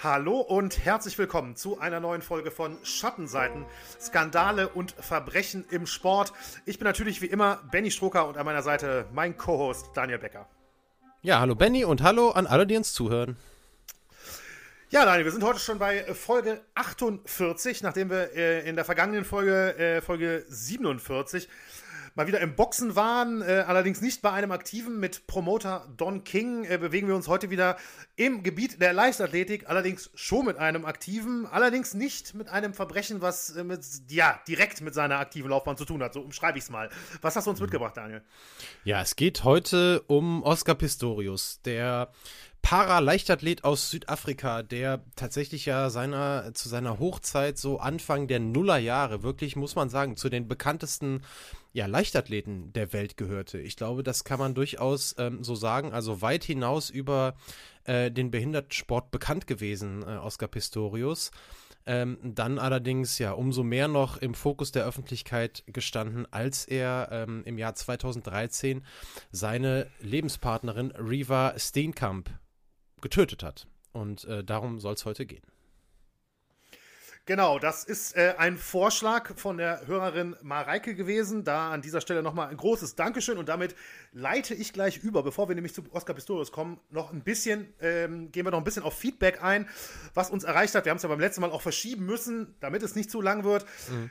Hallo und herzlich willkommen zu einer neuen Folge von Schattenseiten, Skandale und Verbrechen im Sport. Ich bin natürlich wie immer Benny Stroker und an meiner Seite mein Co-Host Daniel Becker. Ja, hallo Benny und hallo an alle, die uns zuhören. Ja, Daniel, wir sind heute schon bei Folge 48, nachdem wir äh, in der vergangenen Folge, äh, Folge 47, mal wieder im Boxen waren, äh, allerdings nicht bei einem Aktiven mit Promoter Don King, äh, bewegen wir uns heute wieder im Gebiet der Leichtathletik, allerdings schon mit einem Aktiven, allerdings nicht mit einem Verbrechen, was äh, mit, ja, direkt mit seiner aktiven Laufbahn zu tun hat. So umschreibe ich es mal. Was hast du uns mhm. mitgebracht, Daniel? Ja, es geht heute um Oscar Pistorius, der Paraleichtathlet aus Südafrika, der tatsächlich ja seiner, zu seiner Hochzeit so Anfang der Nullerjahre wirklich, muss man sagen, zu den bekanntesten ja, Leichtathleten der Welt gehörte. Ich glaube, das kann man durchaus ähm, so sagen. Also weit hinaus über äh, den Behindertensport bekannt gewesen, äh, Oscar Pistorius. Ähm, dann allerdings ja umso mehr noch im Fokus der Öffentlichkeit gestanden, als er ähm, im Jahr 2013 seine Lebenspartnerin Riva Steenkamp getötet hat. Und äh, darum soll es heute gehen. Genau, das ist äh, ein Vorschlag von der Hörerin Mareike gewesen. Da an dieser Stelle nochmal ein großes Dankeschön und damit leite ich gleich über, bevor wir nämlich zu Oscar Pistorius kommen, noch ein bisschen, ähm, gehen wir noch ein bisschen auf Feedback ein, was uns erreicht hat. Wir haben es ja beim letzten Mal auch verschieben müssen, damit es nicht zu lang wird. Mhm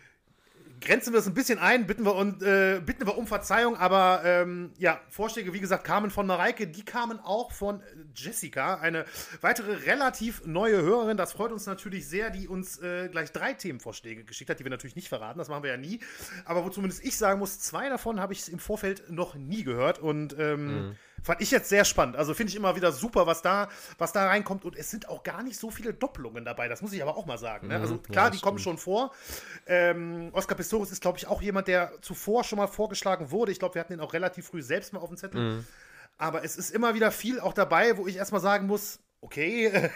grenzen wir das ein bisschen ein, bitten wir, und, äh, bitten wir um Verzeihung, aber ähm, ja, Vorschläge, wie gesagt, kamen von Mareike, die kamen auch von Jessica, eine weitere relativ neue Hörerin. Das freut uns natürlich sehr, die uns äh, gleich drei Themenvorschläge geschickt hat, die wir natürlich nicht verraten, das machen wir ja nie. Aber wo zumindest ich sagen muss, zwei davon habe ich im Vorfeld noch nie gehört und ähm, mhm. Fand ich jetzt sehr spannend. Also finde ich immer wieder super, was da, was da reinkommt. Und es sind auch gar nicht so viele Doppelungen dabei. Das muss ich aber auch mal sagen. Ne? Also mhm. klar, ja, die kommen schon vor. Ähm, Oscar Pistorius ist, glaube ich, auch jemand, der zuvor schon mal vorgeschlagen wurde. Ich glaube, wir hatten ihn auch relativ früh selbst mal auf dem Zettel. Mhm. Aber es ist immer wieder viel auch dabei, wo ich erstmal sagen muss, okay,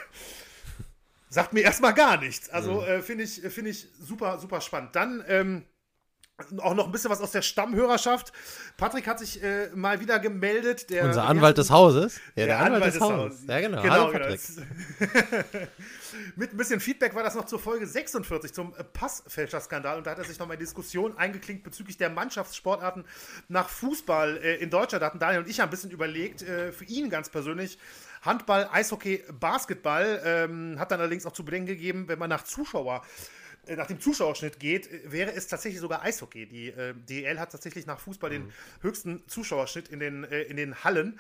sagt mir erstmal gar nichts. Also mhm. äh, finde ich, find ich super, super spannend. Dann ähm, auch noch ein bisschen was aus der Stammhörerschaft. Patrick hat sich äh, mal wieder gemeldet. Der, Unser Anwalt des Hauses. Ja, der, der Anwalt, Anwalt, des, Hauses. Hauses. Ja, genau. genau, Hallo, Patrick. Genau. Mit ein bisschen Feedback war das noch zur Folge 46 zum Passfälscherskandal und da hat er sich noch mal in Diskussion eingeklinkt bezüglich der Mannschaftssportarten nach Fußball äh, in Deutschland. Da hatten Daniel und ich ein bisschen überlegt, äh, für ihn ganz persönlich, Handball, Eishockey, Basketball, ähm, hat dann allerdings auch zu bedenken gegeben, wenn man nach Zuschauer äh, nach dem Zuschauerschnitt geht, äh, wäre es tatsächlich sogar Eishockey. Die äh, DEL hat tatsächlich nach Fußball mhm. den höchsten Zuschauerschnitt in den, äh, in den Hallen.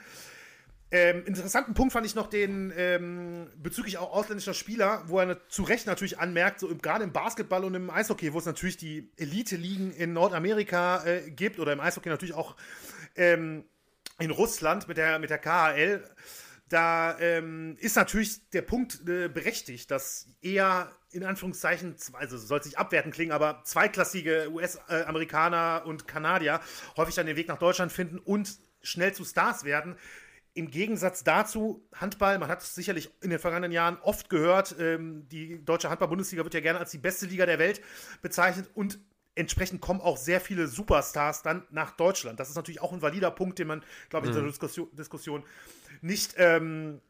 Ähm, interessanten Punkt fand ich noch den ähm, bezüglich auch ausländischer Spieler, wo er zu Recht natürlich anmerkt, so gerade im Basketball und im Eishockey, wo es natürlich die Elite-Ligen in Nordamerika äh, gibt oder im Eishockey natürlich auch ähm, in Russland mit der, mit der KHL, da ähm, ist natürlich der Punkt äh, berechtigt, dass eher in Anführungszeichen, also soll sich abwerten klingen, aber zweitklassige US-Amerikaner und Kanadier häufig dann den Weg nach Deutschland finden und schnell zu Stars werden. Im Gegensatz dazu, Handball, man hat es sicherlich in den vergangenen Jahren oft gehört, ähm, die deutsche Handball-Bundesliga wird ja gerne als die beste Liga der Welt bezeichnet und entsprechend kommen auch sehr viele Superstars dann nach Deutschland. Das ist natürlich auch ein valider Punkt, den man, glaube ich, in der mhm. Diskussion, Diskussion nicht ähm,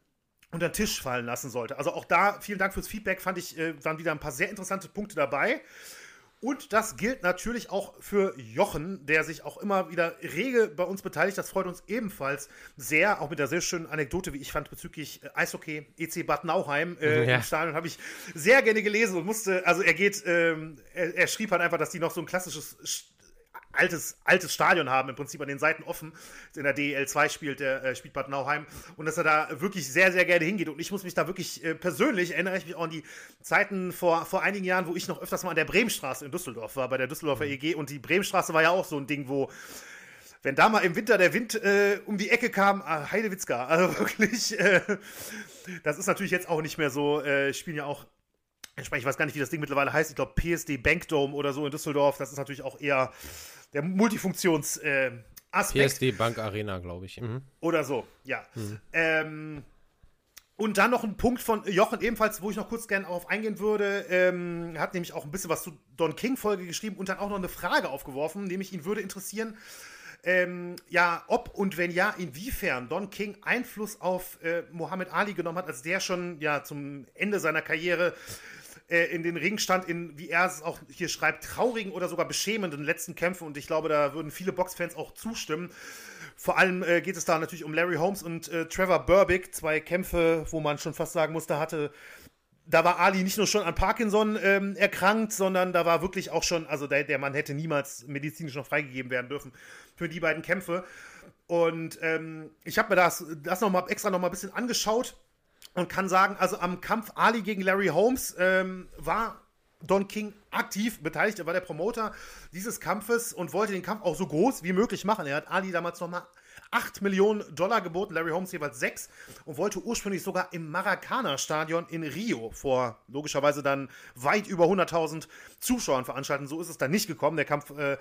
unter den Tisch fallen lassen sollte. Also auch da, vielen Dank fürs Feedback, fand ich, äh, waren wieder ein paar sehr interessante Punkte dabei. Und das gilt natürlich auch für Jochen, der sich auch immer wieder rege bei uns beteiligt. Das freut uns ebenfalls sehr, auch mit der sehr schönen Anekdote, wie ich fand, bezüglich äh, Eishockey EC Bad Nauheim äh, ja. im Stadion. Habe ich sehr gerne gelesen und musste, also er geht, ähm, er, er, schrieb halt einfach, dass die noch so ein klassisches altes, altes Stadion haben, im Prinzip an den Seiten offen. In der DEL 2 spielt der äh, spielt Bad Nauheim und dass er da wirklich sehr, sehr gerne hingeht. Und ich muss mich da wirklich äh, persönlich erinnere ich mich auch an die Zeiten vor, vor einigen Jahren, wo ich noch öfters mal an der Bremenstraße in Düsseldorf war, bei der Düsseldorfer. EG. Und die Bremenstraße war ja auch so ein Ding, wo wenn da mal im Winter der Wind äh, um die Ecke kam, ah, Heidewitzka, also wirklich, äh, das ist natürlich jetzt auch nicht mehr so, äh, spielen ja auch ich weiß gar nicht, wie das Ding mittlerweile heißt. Ich glaube, PSD Bankdome oder so in Düsseldorf. Das ist natürlich auch eher der Multifunktions- äh, PSD Bank Arena, glaube ich. Mhm. Oder so, ja. Mhm. Ähm, und dann noch ein Punkt von Jochen ebenfalls, wo ich noch kurz gerne darauf eingehen würde. Ähm, er hat nämlich auch ein bisschen was zu Don King-Folge geschrieben und dann auch noch eine Frage aufgeworfen, nämlich ihn würde interessieren, ähm, ja, ob und wenn ja, inwiefern Don King Einfluss auf äh, Muhammad Ali genommen hat, als der schon ja zum Ende seiner Karriere äh, in den Ring stand, in, wie er es auch hier schreibt, traurigen oder sogar beschämenden letzten Kämpfen. Und ich glaube, da würden viele Boxfans auch zustimmen. Vor allem äh, geht es da natürlich um Larry Holmes und äh, Trevor Burbick, zwei Kämpfe, wo man schon fast sagen muss, da hatte da war Ali nicht nur schon an Parkinson ähm, erkrankt, sondern da war wirklich auch schon, also der, der, Mann hätte niemals medizinisch noch freigegeben werden dürfen für die beiden Kämpfe. Und ähm, ich habe mir das, das noch mal extra noch mal ein bisschen angeschaut und kann sagen, also am Kampf Ali gegen Larry Holmes ähm, war Don King aktiv beteiligt. Er war der Promoter dieses Kampfes und wollte den Kampf auch so groß wie möglich machen. Er hat Ali damals nochmal 8 Millionen Dollar geboten, Larry Holmes jeweils 6 und wollte ursprünglich sogar im Maracana-Stadion in Rio vor logischerweise dann weit über 100.000 Zuschauern veranstalten. So ist es dann nicht gekommen. Der Kampf äh,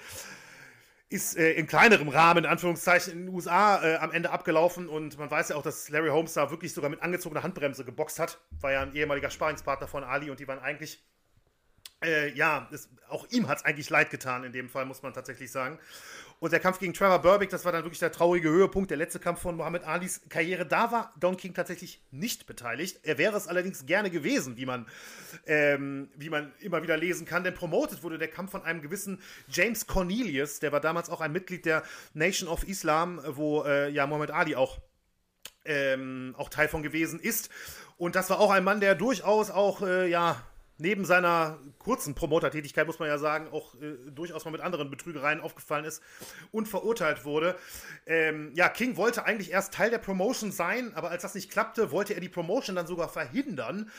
ist äh, in kleinerem Rahmen, in Anführungszeichen, in den USA äh, am Ende abgelaufen und man weiß ja auch, dass Larry Holmes da wirklich sogar mit angezogener Handbremse geboxt hat. War ja ein ehemaliger Sparingspartner von Ali und die waren eigentlich äh, ja, es, auch ihm hat es eigentlich leid getan, in dem Fall, muss man tatsächlich sagen. Und der Kampf gegen Trevor Burbick, das war dann wirklich der traurige Höhepunkt, der letzte Kampf von Muhammad Alis Karriere. Da war Don King tatsächlich nicht beteiligt. Er wäre es allerdings gerne gewesen, wie man, ähm, wie man immer wieder lesen kann, denn promotet wurde der Kampf von einem gewissen James Cornelius, der war damals auch ein Mitglied der Nation of Islam, wo äh, ja Muhammad Ali auch, ähm, auch Teil von gewesen ist. Und das war auch ein Mann, der durchaus auch, äh, ja, neben seiner kurzen Promoter-Tätigkeit, muss man ja sagen, auch äh, durchaus mal mit anderen Betrügereien aufgefallen ist und verurteilt wurde. Ähm, ja, King wollte eigentlich erst Teil der Promotion sein, aber als das nicht klappte, wollte er die Promotion dann sogar verhindern.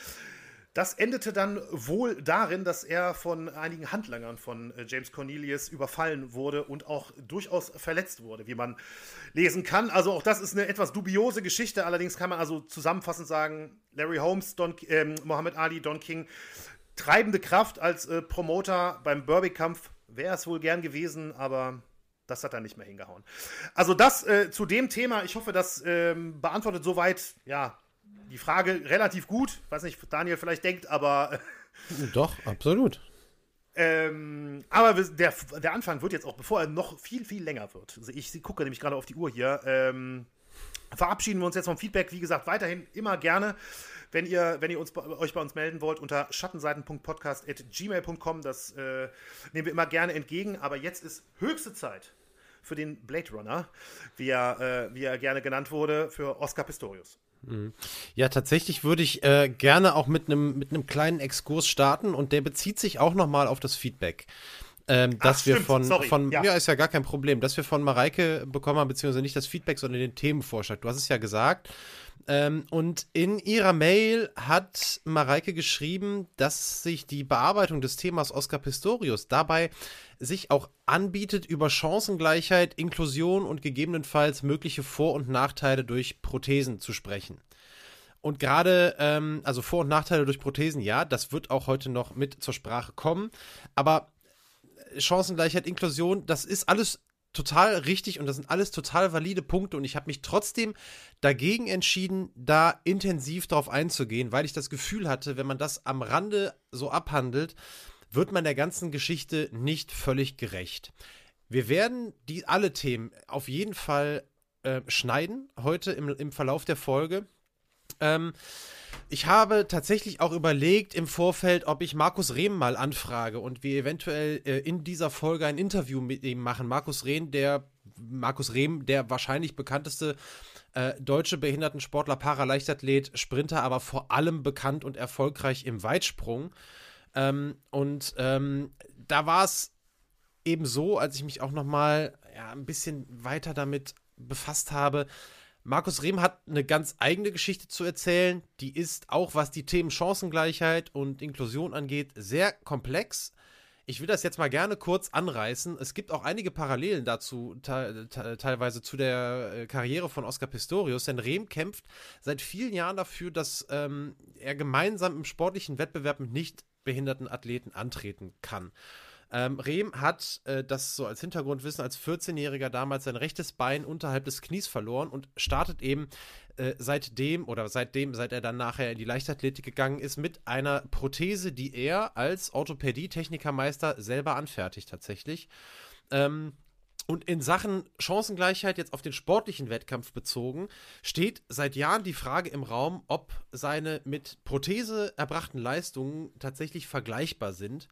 Das endete dann wohl darin, dass er von einigen Handlangern von äh, James Cornelius überfallen wurde und auch durchaus verletzt wurde, wie man lesen kann. Also auch das ist eine etwas dubiose Geschichte. Allerdings kann man also zusammenfassend sagen, Larry Holmes, Don, äh, Muhammad Ali, Don King treibende Kraft als äh, Promoter beim Burby-Kampf wäre es wohl gern gewesen, aber das hat er nicht mehr hingehauen. Also das äh, zu dem Thema. Ich hoffe, das ähm, beantwortet soweit ja die Frage relativ gut. Weiß nicht, Daniel vielleicht denkt, aber doch absolut. Ähm, aber der, der Anfang wird jetzt auch, bevor er noch viel, viel länger wird. Also ich gucke nämlich gerade auf die Uhr hier. Ähm, verabschieden wir uns jetzt vom Feedback. Wie gesagt, weiterhin immer gerne wenn ihr, wenn ihr uns, euch bei uns melden wollt, unter schattenseiten.podcast.gmail.com. Das äh, nehmen wir immer gerne entgegen. Aber jetzt ist höchste Zeit für den Blade Runner, wie er, äh, wie er gerne genannt wurde, für Oscar Pistorius. Mhm. Ja, tatsächlich würde ich äh, gerne auch mit einem mit kleinen Exkurs starten und der bezieht sich auch nochmal auf das Feedback. Ähm, dass Ach, wir stimmt. von, Sorry. von ja. ja. ist ja gar kein Problem, dass wir von Mareike bekommen haben, beziehungsweise nicht das Feedback, sondern den Themenvorschlag. Du hast es ja gesagt, ähm, und in ihrer Mail hat Mareike geschrieben, dass sich die Bearbeitung des Themas Oscar Pistorius dabei sich auch anbietet, über Chancengleichheit, Inklusion und gegebenenfalls mögliche Vor- und Nachteile durch Prothesen zu sprechen. Und gerade, ähm, also Vor- und Nachteile durch Prothesen, ja, das wird auch heute noch mit zur Sprache kommen. Aber Chancengleichheit, Inklusion, das ist alles total richtig und das sind alles total valide Punkte und ich habe mich trotzdem dagegen entschieden, da intensiv drauf einzugehen, weil ich das Gefühl hatte, wenn man das am Rande so abhandelt, wird man der ganzen Geschichte nicht völlig gerecht. Wir werden die alle Themen auf jeden Fall äh, schneiden heute im, im Verlauf der Folge. Ähm, ich habe tatsächlich auch überlegt im Vorfeld, ob ich Markus Rehm mal anfrage und wir eventuell äh, in dieser Folge ein Interview mit ihm machen. Markus Rehm, der Markus Rehm, der wahrscheinlich bekannteste äh, deutsche Behindertensportler, Paraleichtathlet, Sprinter, aber vor allem bekannt und erfolgreich im Weitsprung. Ähm, und ähm, da war es eben so, als ich mich auch noch mal ja, ein bisschen weiter damit befasst habe, Markus Rehm hat eine ganz eigene Geschichte zu erzählen. Die ist auch, was die Themen Chancengleichheit und Inklusion angeht, sehr komplex. Ich will das jetzt mal gerne kurz anreißen. Es gibt auch einige Parallelen dazu, te te teilweise zu der äh, Karriere von Oscar Pistorius, denn Rehm kämpft seit vielen Jahren dafür, dass ähm, er gemeinsam im sportlichen Wettbewerb mit nicht behinderten Athleten antreten kann. Ähm, Rehm hat äh, das so als Hintergrundwissen als 14-Jähriger damals sein rechtes Bein unterhalb des Knies verloren und startet eben äh, seitdem oder seitdem, seit er dann nachher in die Leichtathletik gegangen ist, mit einer Prothese, die er als Orthopädie-Technikermeister selber anfertigt tatsächlich. Ähm, Und in Sachen Chancengleichheit, jetzt auf den sportlichen Wettkampf bezogen, steht seit Jahren die Frage im Raum, ob seine mit Prothese erbrachten Leistungen tatsächlich vergleichbar sind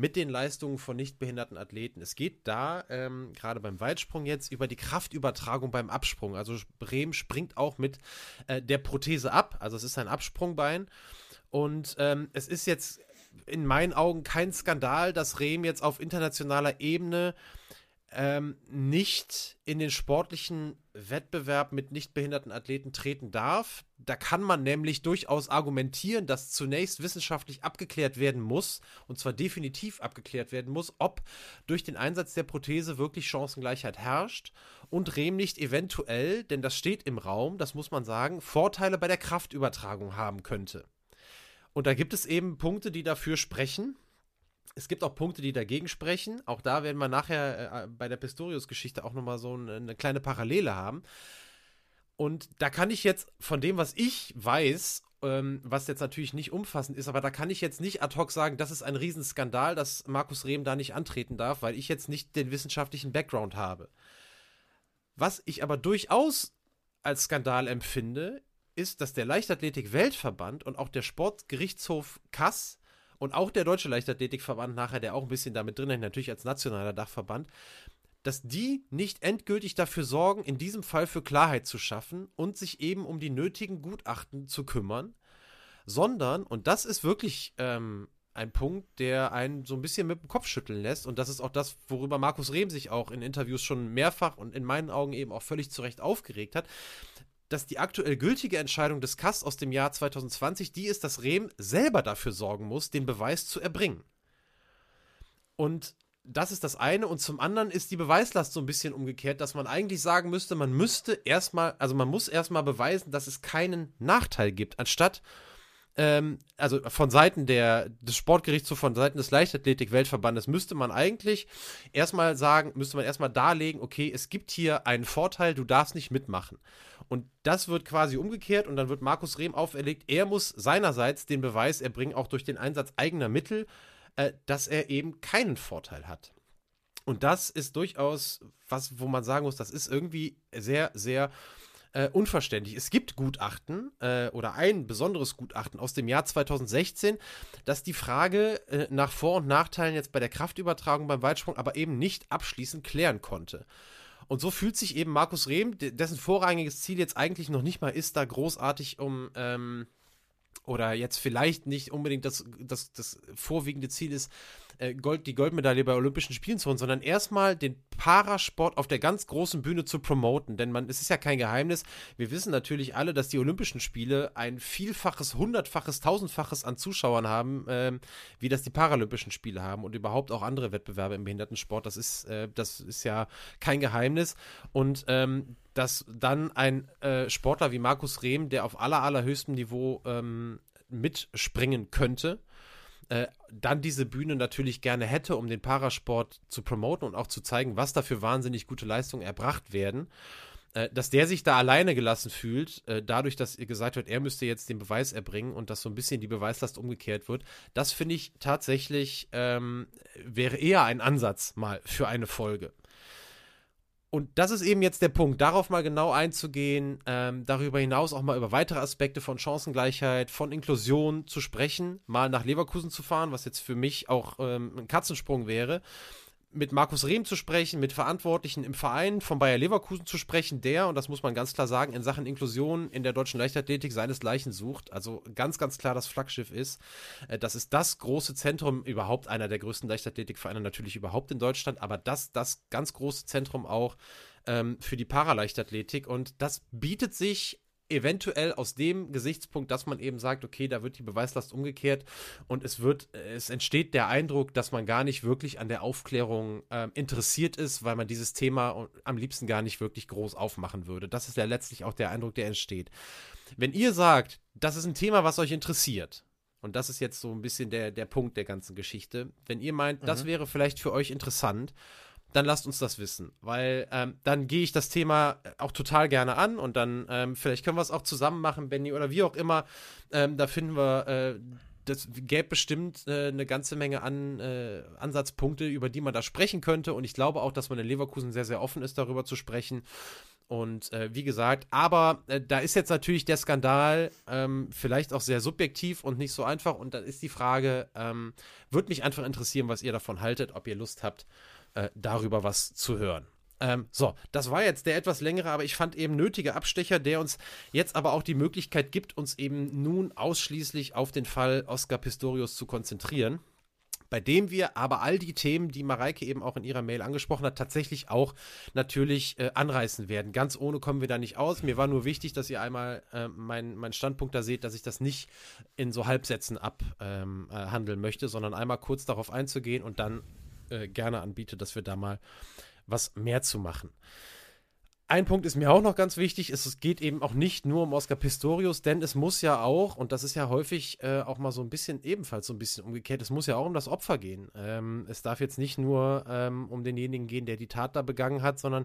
mit den Leistungen von nichtbehinderten Athleten. Es geht da, ähm, gerade beim Weitsprung jetzt, über die Kraftübertragung beim Absprung. Also Brehm springt auch mit äh, der Prothese ab. Also es ist ein Absprungbein. Und ähm, es ist jetzt in meinen Augen kein Skandal, dass Rehm jetzt auf internationaler Ebene ähm, nicht in den sportlichen Wettbewerb mit nichtbehinderten Athleten treten darf. Da kann man nämlich durchaus argumentieren, dass zunächst wissenschaftlich abgeklärt werden muss, und zwar definitiv abgeklärt werden muss, ob durch den Einsatz der Prothese wirklich Chancengleichheit herrscht und Rehm nicht eventuell, denn das steht im Raum, das muss man sagen, Vorteile bei der Kraftübertragung haben könnte. Und da gibt es eben Punkte, die dafür sprechen. Es gibt auch Punkte, die dagegen sprechen. Auch da werden wir nachher äh, bei der Pistorius-Geschichte auch nochmal so eine, eine kleine Parallele haben. Und da kann ich jetzt von dem, was ich weiß, ähm, was jetzt natürlich nicht umfassend ist, aber da kann ich jetzt nicht ad hoc sagen, das ist ein Riesenskandal, dass Markus Rehm da nicht antreten darf, weil ich jetzt nicht den wissenschaftlichen Background habe. Was ich aber durchaus als Skandal empfinde, ist, dass der Leichtathletik-Weltverband und auch der Sportgerichtshof Kass und auch der Deutsche Leichtathletikverband nachher, der auch ein bisschen damit drin ist, natürlich als nationaler Dachverband, dass die nicht endgültig dafür sorgen, in diesem Fall für Klarheit zu schaffen und sich eben um die nötigen Gutachten zu kümmern, sondern, und das ist wirklich ähm, ein Punkt, der einen so ein bisschen mit dem Kopf schütteln lässt, und das ist auch das, worüber Markus Rehm sich auch in Interviews schon mehrfach und in meinen Augen eben auch völlig zu Recht aufgeregt hat, dass die aktuell gültige Entscheidung des KAS aus dem Jahr 2020 die ist, dass Rehm selber dafür sorgen muss, den Beweis zu erbringen. Und das ist das eine. Und zum anderen ist die Beweislast so ein bisschen umgekehrt, dass man eigentlich sagen müsste, man müsste erstmal, also man muss erstmal beweisen, dass es keinen Nachteil gibt, anstatt ähm, also von Seiten der, des Sportgerichts, von Seiten des Leichtathletik-Weltverbandes, müsste man eigentlich erstmal sagen, müsste man erstmal darlegen, okay, es gibt hier einen Vorteil, du darfst nicht mitmachen. Und das wird quasi umgekehrt und dann wird Markus Rehm auferlegt, er muss seinerseits den Beweis erbringen, auch durch den Einsatz eigener Mittel, äh, dass er eben keinen Vorteil hat. Und das ist durchaus was, wo man sagen muss, das ist irgendwie sehr, sehr äh, unverständlich. Es gibt Gutachten äh, oder ein besonderes Gutachten aus dem Jahr 2016, das die Frage äh, nach Vor- und Nachteilen jetzt bei der Kraftübertragung beim Weitsprung aber eben nicht abschließend klären konnte. Und so fühlt sich eben Markus Rehm, dessen vorrangiges Ziel jetzt eigentlich noch nicht mal ist, da großartig um, ähm, oder jetzt vielleicht nicht unbedingt das, das, das vorwiegende Ziel ist, äh, Gold, die Goldmedaille bei Olympischen Spielen zu holen, sondern erstmal den Parasport auf der ganz großen Bühne zu promoten. Denn man, es ist ja kein Geheimnis, wir wissen natürlich alle, dass die Olympischen Spiele ein Vielfaches, Hundertfaches, Tausendfaches an Zuschauern haben, äh, wie das die Paralympischen Spiele haben und überhaupt auch andere Wettbewerbe im Behindertensport. Das ist, äh, das ist ja kein Geheimnis. Und ähm, dass dann ein äh, Sportler wie Markus Rehm, der auf aller, allerhöchstem Niveau ähm, mitspringen könnte, äh, dann diese Bühne natürlich gerne hätte, um den Parasport zu promoten und auch zu zeigen, was da für wahnsinnig gute Leistungen erbracht werden. Äh, dass der sich da alleine gelassen fühlt, äh, dadurch, dass ihr gesagt wird, er müsste jetzt den Beweis erbringen und dass so ein bisschen die Beweislast umgekehrt wird, das finde ich tatsächlich ähm, wäre eher ein Ansatz mal für eine Folge. Und das ist eben jetzt der Punkt, darauf mal genau einzugehen, ähm, darüber hinaus auch mal über weitere Aspekte von Chancengleichheit, von Inklusion zu sprechen, mal nach Leverkusen zu fahren, was jetzt für mich auch ähm, ein Katzensprung wäre, mit Markus Rehm zu sprechen, mit Verantwortlichen im Verein von Bayer Leverkusen zu sprechen, der, und das muss man ganz klar sagen, in Sachen Inklusion in der deutschen Leichtathletik seinesgleichen sucht. Also ganz, ganz klar das Flaggschiff ist. Äh, das ist das große Zentrum, überhaupt einer der größten Leichtathletikvereine natürlich überhaupt in Deutschland, aber das, das ganz große Zentrum auch ähm, für die Paraleichtathletik. Und das bietet sich eventuell aus dem Gesichtspunkt, dass man eben sagt, okay, da wird die Beweislast umgekehrt und es wird, es entsteht der Eindruck, dass man gar nicht wirklich an der Aufklärung äh, interessiert ist, weil man dieses Thema am liebsten gar nicht wirklich groß aufmachen würde. Das ist ja letztlich auch der Eindruck, der entsteht. Wenn ihr sagt, das ist ein Thema, was euch interessiert, und das ist jetzt so ein bisschen der, der Punkt der ganzen Geschichte, wenn ihr meint, mhm. das wäre vielleicht für euch interessant, dann lasst uns das wissen, weil ähm, dann gehe ich das Thema auch total gerne an und dann ähm, vielleicht können wir es auch zusammen machen, Benny oder wie auch immer. Ähm, da finden wir äh, das gäbe bestimmt äh, eine ganze Menge an äh, Ansatzpunkte, über die man da sprechen könnte. Und ich glaube auch, dass man in Leverkusen sehr, sehr offen ist, darüber zu sprechen. Und äh, wie gesagt, aber äh, da ist jetzt natürlich der Skandal ähm, vielleicht auch sehr subjektiv und nicht so einfach. Und dann ist die Frage, ähm, würde mich einfach interessieren, was ihr davon haltet, ob ihr Lust habt, äh, darüber was zu hören. Ähm, so, das war jetzt der etwas längere, aber ich fand eben nötige Abstecher, der uns jetzt aber auch die Möglichkeit gibt, uns eben nun ausschließlich auf den Fall Oscar Pistorius zu konzentrieren bei dem wir aber all die Themen, die Mareike eben auch in ihrer Mail angesprochen hat, tatsächlich auch natürlich äh, anreißen werden. Ganz ohne kommen wir da nicht aus. Mir war nur wichtig, dass ihr einmal äh, meinen mein Standpunkt da seht, dass ich das nicht in so Halbsätzen abhandeln ähm, äh, möchte, sondern einmal kurz darauf einzugehen und dann äh, gerne anbiete, dass wir da mal was mehr zu machen. Ein Punkt ist mir auch noch ganz wichtig, es geht eben auch nicht nur um Oscar Pistorius, denn es muss ja auch, und das ist ja häufig äh, auch mal so ein bisschen ebenfalls so ein bisschen umgekehrt, es muss ja auch um das Opfer gehen. Ähm, es darf jetzt nicht nur ähm, um denjenigen gehen, der die Tat da begangen hat, sondern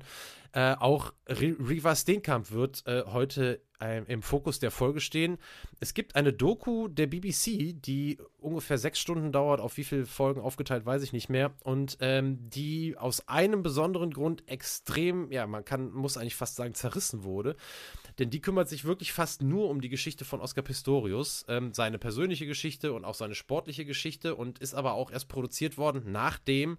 äh, auch Riva Steenkamp wird äh, heute im Fokus der Folge stehen. Es gibt eine Doku der BBC, die ungefähr sechs Stunden dauert, auf wie viele Folgen aufgeteilt, weiß ich nicht mehr. Und ähm, die aus einem besonderen Grund extrem, ja, man kann, muss eigentlich fast sagen, zerrissen wurde. Denn die kümmert sich wirklich fast nur um die Geschichte von Oscar Pistorius, ähm, seine persönliche Geschichte und auch seine sportliche Geschichte und ist aber auch erst produziert worden, nachdem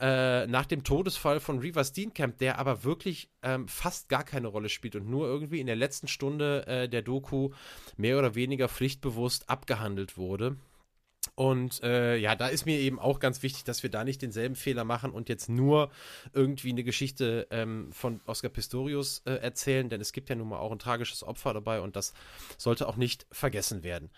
äh, nach dem Todesfall von Reaver Steenkamp, der aber wirklich ähm, fast gar keine Rolle spielt und nur irgendwie in der letzten Stunde äh, der Doku mehr oder weniger pflichtbewusst abgehandelt wurde. Und äh, ja, da ist mir eben auch ganz wichtig, dass wir da nicht denselben Fehler machen und jetzt nur irgendwie eine Geschichte ähm, von Oscar Pistorius äh, erzählen, denn es gibt ja nun mal auch ein tragisches Opfer dabei und das sollte auch nicht vergessen werden.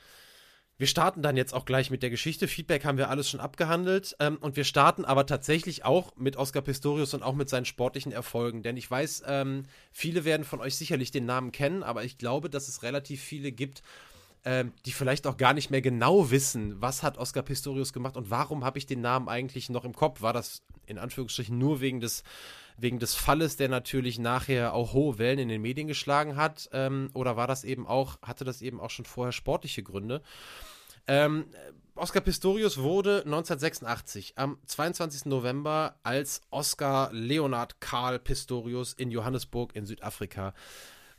Wir starten dann jetzt auch gleich mit der Geschichte. Feedback haben wir alles schon abgehandelt. Ähm, und wir starten aber tatsächlich auch mit Oscar Pistorius und auch mit seinen sportlichen Erfolgen. Denn ich weiß, ähm, viele werden von euch sicherlich den Namen kennen, aber ich glaube, dass es relativ viele gibt, ähm, die vielleicht auch gar nicht mehr genau wissen, was hat Oscar Pistorius gemacht und warum habe ich den Namen eigentlich noch im Kopf. War das in Anführungsstrichen nur wegen des wegen des Falles, der natürlich nachher auch hohe Wellen in den Medien geschlagen hat, ähm, oder war das eben auch, hatte das eben auch schon vorher sportliche Gründe? Ähm, Oscar Pistorius wurde 1986 am 22. November als Oscar Leonard Karl Pistorius in Johannesburg in Südafrika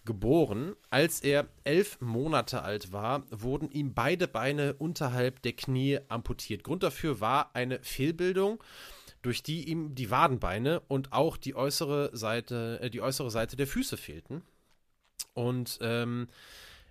geboren. Als er elf Monate alt war, wurden ihm beide Beine unterhalb der Knie amputiert. Grund dafür war eine Fehlbildung, durch die ihm die Wadenbeine und auch die äußere Seite, äh, die äußere Seite der Füße fehlten. Und ähm,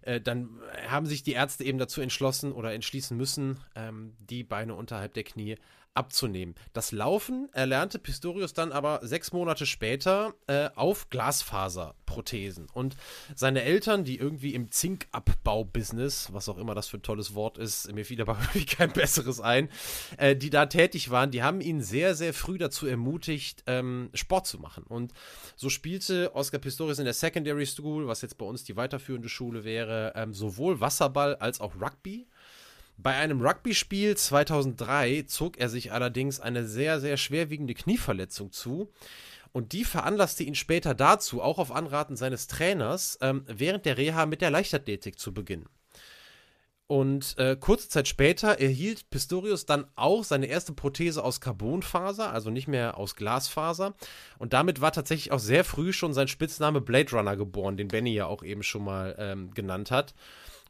äh, dann haben sich die Ärzte eben dazu entschlossen oder entschließen müssen, ähm, die Beine unterhalb der Knie abzunehmen. Das Laufen erlernte Pistorius dann aber sechs Monate später äh, auf Glasfaserprothesen. Und seine Eltern, die irgendwie im Zinkabbau-Business, was auch immer das für ein tolles Wort ist, mir fiel aber irgendwie kein besseres ein, äh, die da tätig waren, die haben ihn sehr, sehr früh dazu ermutigt, ähm, Sport zu machen. Und so spielte Oscar Pistorius in der Secondary School, was jetzt bei uns die weiterführende Schule wäre, ähm, sowohl Wasserball als auch Rugby. Bei einem Rugby-Spiel 2003 zog er sich allerdings eine sehr, sehr schwerwiegende Knieverletzung zu. Und die veranlasste ihn später dazu, auch auf Anraten seines Trainers, ähm, während der Reha mit der Leichtathletik zu beginnen. Und äh, kurze Zeit später erhielt Pistorius dann auch seine erste Prothese aus Carbonfaser, also nicht mehr aus Glasfaser. Und damit war tatsächlich auch sehr früh schon sein Spitzname Blade Runner geboren, den Benny ja auch eben schon mal ähm, genannt hat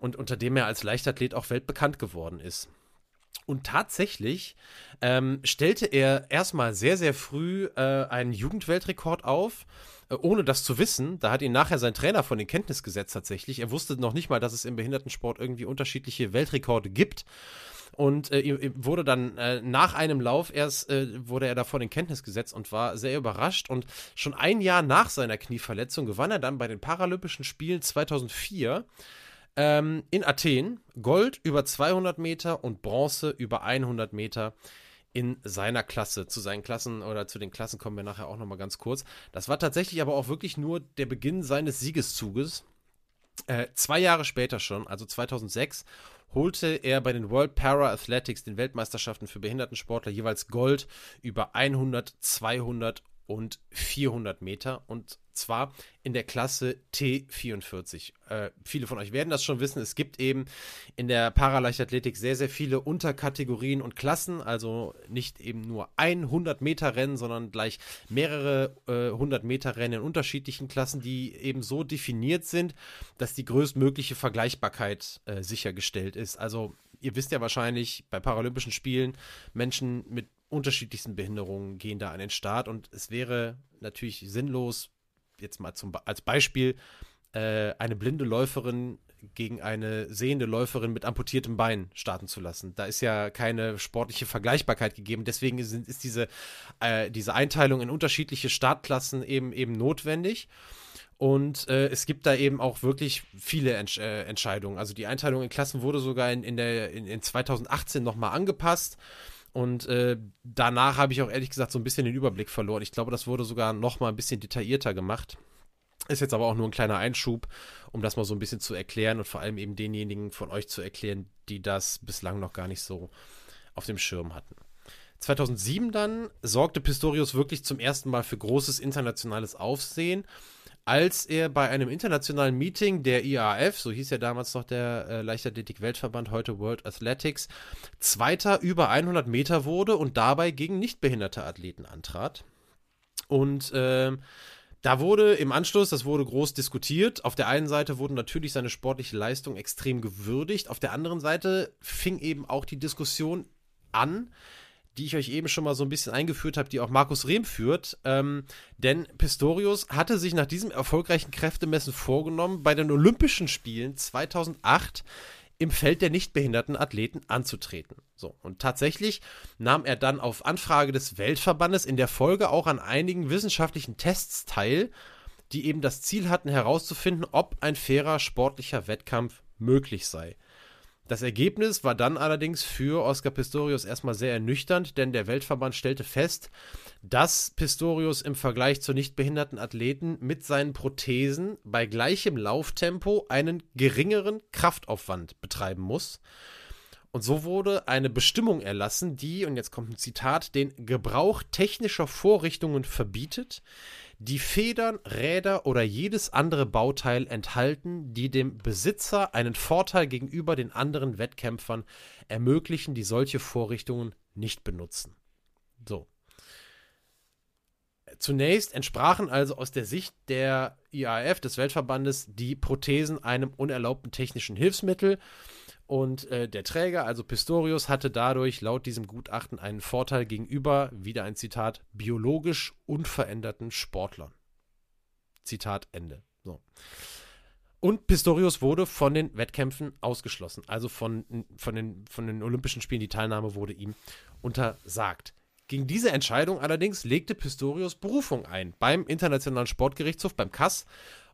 und unter dem er als Leichtathlet auch weltbekannt geworden ist. Und tatsächlich ähm, stellte er erstmal sehr, sehr früh äh, einen Jugendweltrekord auf, äh, ohne das zu wissen. Da hat ihn nachher sein Trainer von den Kenntnis gesetzt tatsächlich. Er wusste noch nicht mal, dass es im Behindertensport irgendwie unterschiedliche Weltrekorde gibt. Und äh, wurde dann äh, nach einem Lauf erst, äh, wurde er davon in Kenntnis gesetzt und war sehr überrascht. Und schon ein Jahr nach seiner Knieverletzung gewann er dann bei den Paralympischen Spielen 2004 ähm, in Athen Gold über 200 Meter und Bronze über 100 Meter in seiner Klasse. Zu seinen Klassen oder zu den Klassen kommen wir nachher auch nochmal ganz kurz. Das war tatsächlich aber auch wirklich nur der Beginn seines Siegeszuges. Äh, zwei Jahre später schon, also 2006, holte er bei den World Para Athletics, den Weltmeisterschaften für Behindertensportler, jeweils Gold über 100, 200 und 400 Meter. Und zwar in der Klasse T44. Äh, viele von euch werden das schon wissen. Es gibt eben in der Paraleichtathletik sehr, sehr viele Unterkategorien und Klassen. Also nicht eben nur ein 100-Meter-Rennen, sondern gleich mehrere äh, 100-Meter-Rennen in unterschiedlichen Klassen, die eben so definiert sind, dass die größtmögliche Vergleichbarkeit äh, sichergestellt ist. Also ihr wisst ja wahrscheinlich, bei Paralympischen Spielen Menschen mit unterschiedlichsten Behinderungen gehen da an den Start und es wäre natürlich sinnlos, jetzt mal zum, als Beispiel, äh, eine blinde Läuferin gegen eine sehende Läuferin mit amputiertem Bein starten zu lassen. Da ist ja keine sportliche Vergleichbarkeit gegeben. Deswegen ist, ist diese, äh, diese Einteilung in unterschiedliche Startklassen eben, eben notwendig. Und äh, es gibt da eben auch wirklich viele Entsch äh, Entscheidungen. Also die Einteilung in Klassen wurde sogar in, in, der, in, in 2018 nochmal angepasst. Und äh, danach habe ich auch ehrlich gesagt so ein bisschen den Überblick verloren. Ich glaube, das wurde sogar noch mal ein bisschen detaillierter gemacht. Ist jetzt aber auch nur ein kleiner Einschub, um das mal so ein bisschen zu erklären und vor allem eben denjenigen von euch zu erklären, die das bislang noch gar nicht so auf dem Schirm hatten. 2007 dann sorgte Pistorius wirklich zum ersten Mal für großes internationales Aufsehen als er bei einem internationalen Meeting der IAF, so hieß ja damals noch der äh, Leichtathletik-Weltverband, heute World Athletics, Zweiter über 100 Meter wurde und dabei gegen nichtbehinderte Athleten antrat. Und äh, da wurde im Anschluss, das wurde groß diskutiert. Auf der einen Seite wurde natürlich seine sportliche Leistung extrem gewürdigt. Auf der anderen Seite fing eben auch die Diskussion an, die ich euch eben schon mal so ein bisschen eingeführt habe, die auch Markus Rehm führt. Ähm, denn Pistorius hatte sich nach diesem erfolgreichen Kräftemessen vorgenommen, bei den Olympischen Spielen 2008 im Feld der nichtbehinderten Athleten anzutreten. So, und tatsächlich nahm er dann auf Anfrage des Weltverbandes in der Folge auch an einigen wissenschaftlichen Tests teil, die eben das Ziel hatten herauszufinden, ob ein fairer sportlicher Wettkampf möglich sei. Das Ergebnis war dann allerdings für Oscar Pistorius erstmal sehr ernüchternd, denn der Weltverband stellte fest, dass Pistorius im Vergleich zu nichtbehinderten Athleten mit seinen Prothesen bei gleichem Lauftempo einen geringeren Kraftaufwand betreiben muss. Und so wurde eine Bestimmung erlassen, die, und jetzt kommt ein Zitat, den Gebrauch technischer Vorrichtungen verbietet, die Federn, Räder oder jedes andere Bauteil enthalten, die dem Besitzer einen Vorteil gegenüber den anderen Wettkämpfern ermöglichen, die solche Vorrichtungen nicht benutzen. So. Zunächst entsprachen also aus der Sicht der IAF, des Weltverbandes, die Prothesen einem unerlaubten technischen Hilfsmittel und äh, der Träger, also Pistorius, hatte dadurch laut diesem Gutachten einen Vorteil gegenüber, wieder ein Zitat, biologisch unveränderten Sportlern. Zitat Ende. So. Und Pistorius wurde von den Wettkämpfen ausgeschlossen. Also von, von, den, von den Olympischen Spielen, die Teilnahme wurde ihm untersagt. Gegen diese Entscheidung allerdings legte Pistorius Berufung ein beim Internationalen Sportgerichtshof, beim CAS.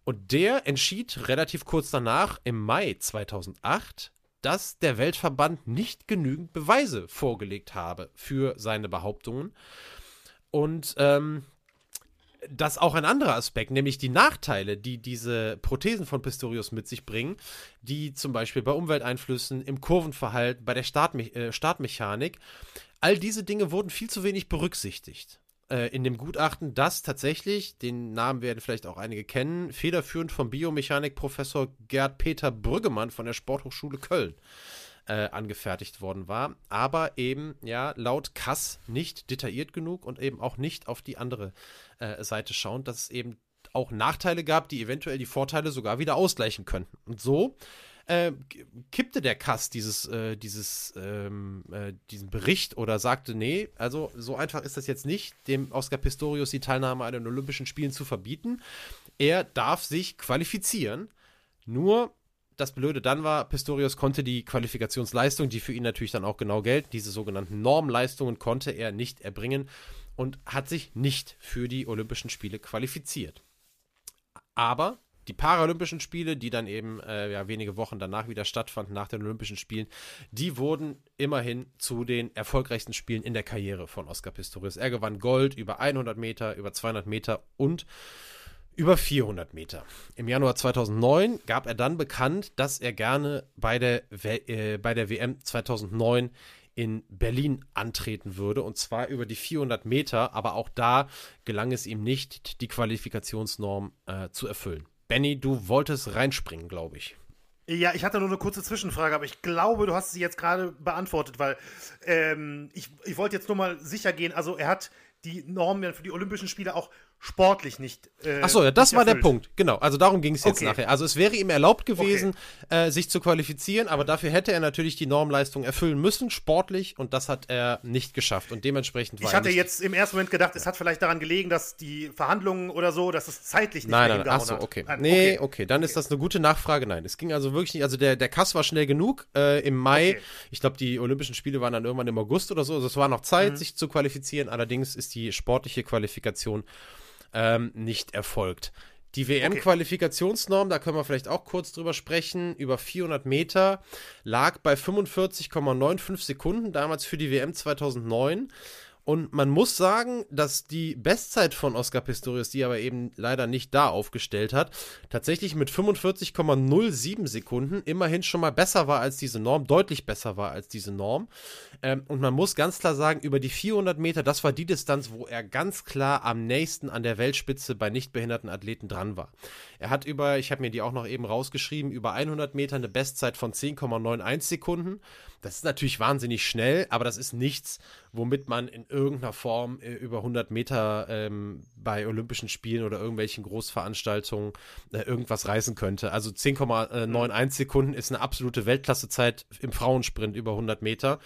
Und der entschied relativ kurz danach, im Mai 2008, dass der Weltverband nicht genügend Beweise vorgelegt habe für seine Behauptungen. Und ähm, das auch ein anderer Aspekt, nämlich die Nachteile, die diese Prothesen von Pistorius mit sich bringen, die zum Beispiel bei Umwelteinflüssen, im Kurvenverhalten, bei der Startme äh, Startmechanik, all diese Dinge wurden viel zu wenig berücksichtigt äh, in dem Gutachten, das tatsächlich, den Namen werden vielleicht auch einige kennen, federführend vom Biomechanikprofessor Gerd Peter Brüggemann von der Sporthochschule Köln äh, angefertigt worden war, aber eben ja laut Kass nicht detailliert genug und eben auch nicht auf die andere äh, Seite schauend, dass es eben auch Nachteile gab, die eventuell die Vorteile sogar wieder ausgleichen könnten. Und so äh, kippte der Kass dieses, äh, dieses, ähm, äh, diesen Bericht oder sagte, nee, also so einfach ist das jetzt nicht, dem Oscar Pistorius die Teilnahme an den Olympischen Spielen zu verbieten. Er darf sich qualifizieren. Nur das Blöde dann war, Pistorius konnte die Qualifikationsleistung, die für ihn natürlich dann auch genau gelten, diese sogenannten Normleistungen konnte er nicht erbringen und hat sich nicht für die Olympischen Spiele qualifiziert. Aber die Paralympischen Spiele, die dann eben äh, ja, wenige Wochen danach wieder stattfanden, nach den Olympischen Spielen, die wurden immerhin zu den erfolgreichsten Spielen in der Karriere von Oscar Pistorius. Er gewann Gold über 100 Meter, über 200 Meter und über 400 Meter. Im Januar 2009 gab er dann bekannt, dass er gerne bei der, äh, bei der WM 2009 in Berlin antreten würde und zwar über die 400 Meter, aber auch da gelang es ihm nicht, die Qualifikationsnorm äh, zu erfüllen. Benny, du wolltest reinspringen, glaube ich. Ja, ich hatte nur eine kurze Zwischenfrage, aber ich glaube, du hast sie jetzt gerade beantwortet, weil ähm, ich, ich wollte jetzt nur mal sicher gehen. Also, er hat die Normen für die Olympischen Spiele auch sportlich nicht. Äh, Achso, ja, das war erfüllt. der Punkt. Genau. Also darum ging es jetzt okay. nachher. Also es wäre ihm erlaubt gewesen, okay. äh, sich zu qualifizieren, aber dafür hätte er natürlich die Normleistung erfüllen müssen, sportlich, und das hat er nicht geschafft. Und dementsprechend war Ich hatte jetzt im ersten Moment gedacht, es hat vielleicht daran gelegen, dass die Verhandlungen oder so, dass es zeitlich nicht nein, mehr nein, Achso, okay. Nein, nee, okay, okay. Dann ist das eine gute Nachfrage. Nein, es ging also wirklich nicht. Also der, der Kass war schnell genug. Äh, Im Mai, ich glaube, die Olympischen Spiele waren dann irgendwann im August oder so. Also es war noch Zeit, mhm. sich zu qualifizieren. Allerdings ist die sportliche Qualifikation ähm, nicht erfolgt. Die WM-Qualifikationsnorm, okay. da können wir vielleicht auch kurz drüber sprechen, über 400 Meter, lag bei 45,95 Sekunden, damals für die WM 2009. Und man muss sagen, dass die Bestzeit von Oscar Pistorius, die aber eben leider nicht da aufgestellt hat, tatsächlich mit 45,07 Sekunden immerhin schon mal besser war als diese Norm, deutlich besser war als diese Norm. Ähm, und man muss ganz klar sagen, über die 400 Meter, das war die Distanz, wo er ganz klar am nächsten an der Weltspitze bei nichtbehinderten Athleten dran war. Er hat über, ich habe mir die auch noch eben rausgeschrieben, über 100 Meter eine Bestzeit von 10,91 Sekunden. Das ist natürlich wahnsinnig schnell, aber das ist nichts, womit man in irgendeiner Form äh, über 100 Meter ähm, bei Olympischen Spielen oder irgendwelchen Großveranstaltungen äh, irgendwas reißen könnte. Also 10,91 Sekunden ist eine absolute Weltklassezeit im Frauensprint über 100 Meter.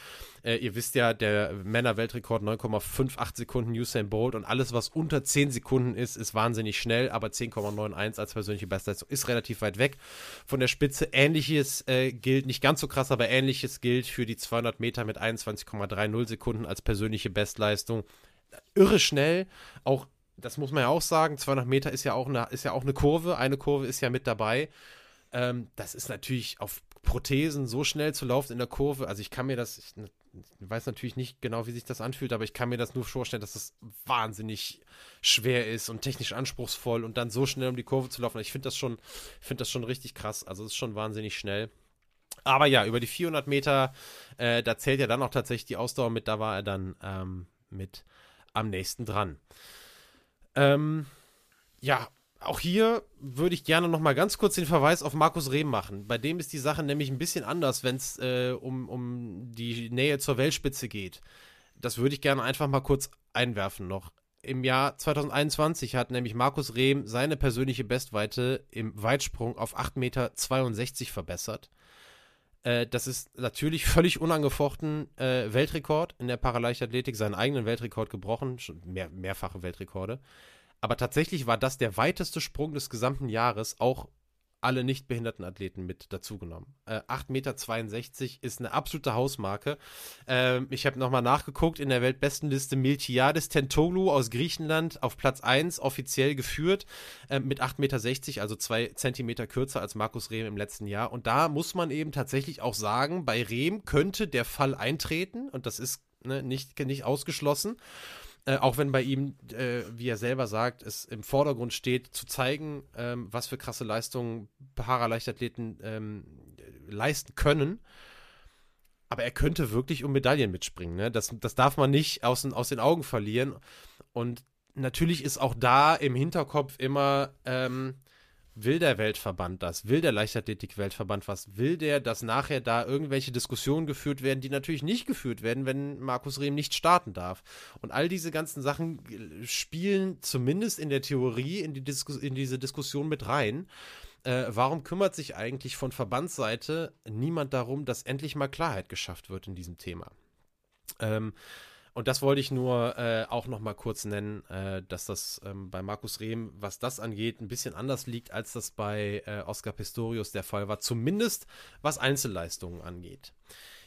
Äh, ihr wisst ja, der Männer-Weltrekord 9,58 Sekunden Usain Bolt und alles, was unter 10 Sekunden ist, ist wahnsinnig schnell, aber 10,91 als persönliche Bestleistung ist relativ weit weg von der Spitze. Ähnliches äh, gilt, nicht ganz so krass, aber ähnliches gilt für die 200 Meter mit 21,30 Sekunden als persönliche Bestleistung. Irre schnell, auch das muss man ja auch sagen, 200 Meter ist ja auch eine, ist ja auch eine Kurve, eine Kurve ist ja mit dabei. Ähm, das ist natürlich auf Prothesen so schnell zu laufen in der Kurve. Also ich kann mir das, ich, weiß natürlich nicht genau, wie sich das anfühlt, aber ich kann mir das nur vorstellen, dass das wahnsinnig schwer ist und technisch anspruchsvoll und dann so schnell um die Kurve zu laufen. Ich finde das schon, das schon richtig krass. Also es ist schon wahnsinnig schnell. Aber ja, über die 400 Meter, äh, da zählt ja dann auch tatsächlich die Ausdauer mit. Da war er dann ähm, mit am nächsten dran. Ähm, ja, auch hier würde ich gerne noch mal ganz kurz den Verweis auf Markus Rehm machen. Bei dem ist die Sache nämlich ein bisschen anders, wenn es äh, um, um die Nähe zur Weltspitze geht. Das würde ich gerne einfach mal kurz einwerfen noch. Im Jahr 2021 hat nämlich Markus Rehm seine persönliche Bestweite im Weitsprung auf 8,62 Meter verbessert. Äh, das ist natürlich völlig unangefochten äh, Weltrekord in der Paraleichtathletik, seinen eigenen Weltrekord gebrochen, schon mehr, mehrfache Weltrekorde. Aber tatsächlich war das der weiteste Sprung des gesamten Jahres, auch alle nicht behinderten Athleten mit dazugenommen. Äh, 8,62 Meter ist eine absolute Hausmarke. Ähm, ich habe nochmal nachgeguckt, in der Weltbestenliste Miltiades Tentoglu aus Griechenland auf Platz 1 offiziell geführt äh, mit 8,60 Meter, also zwei Zentimeter kürzer als Markus Rehm im letzten Jahr. Und da muss man eben tatsächlich auch sagen, bei Rehm könnte der Fall eintreten und das ist ne, nicht, nicht ausgeschlossen. Äh, auch wenn bei ihm, äh, wie er selber sagt, es im Vordergrund steht, zu zeigen, ähm, was für krasse Leistungen Paraleichtathleten ähm, leisten können. Aber er könnte wirklich um Medaillen mitspringen. Ne? Das, das darf man nicht aus, aus den Augen verlieren. Und natürlich ist auch da im Hinterkopf immer, ähm, Will der Weltverband das? Will der Leichtathletik-Weltverband was? Will der, dass nachher da irgendwelche Diskussionen geführt werden, die natürlich nicht geführt werden, wenn Markus Rehm nicht starten darf? Und all diese ganzen Sachen spielen zumindest in der Theorie in, die Disku in diese Diskussion mit rein. Äh, warum kümmert sich eigentlich von Verbandsseite niemand darum, dass endlich mal Klarheit geschafft wird in diesem Thema? Ähm, und das wollte ich nur äh, auch noch mal kurz nennen, äh, dass das ähm, bei Markus Rehm, was das angeht, ein bisschen anders liegt, als das bei äh, Oscar Pistorius der Fall war, zumindest was Einzelleistungen angeht.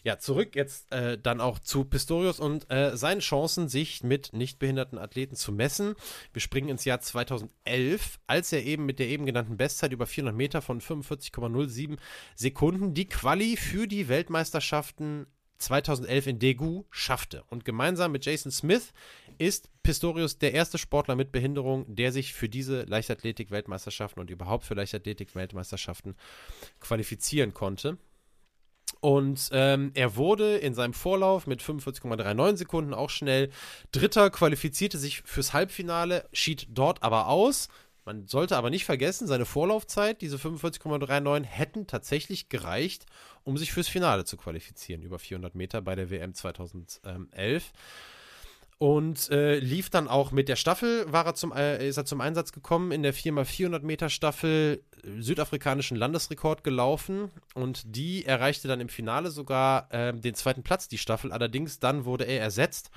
Ja, zurück jetzt äh, dann auch zu Pistorius und äh, seinen Chancen, sich mit nichtbehinderten Athleten zu messen. Wir springen ins Jahr 2011, als er eben mit der eben genannten Bestzeit über 400 Meter von 45,07 Sekunden die Quali für die Weltmeisterschaften 2011 in Daegu schaffte. Und gemeinsam mit Jason Smith ist Pistorius der erste Sportler mit Behinderung, der sich für diese Leichtathletik-Weltmeisterschaften und überhaupt für Leichtathletik-Weltmeisterschaften qualifizieren konnte. Und ähm, er wurde in seinem Vorlauf mit 45,39 Sekunden auch schnell Dritter, qualifizierte sich fürs Halbfinale, schied dort aber aus. Man sollte aber nicht vergessen, seine Vorlaufzeit, diese 45,39, hätten tatsächlich gereicht, um sich fürs Finale zu qualifizieren, über 400 Meter bei der WM 2011 und äh, lief dann auch mit der Staffel, war er zum, äh, ist er zum Einsatz gekommen, in der 4x400 Meter Staffel äh, südafrikanischen Landesrekord gelaufen und die erreichte dann im Finale sogar äh, den zweiten Platz, die Staffel. Allerdings dann wurde er ersetzt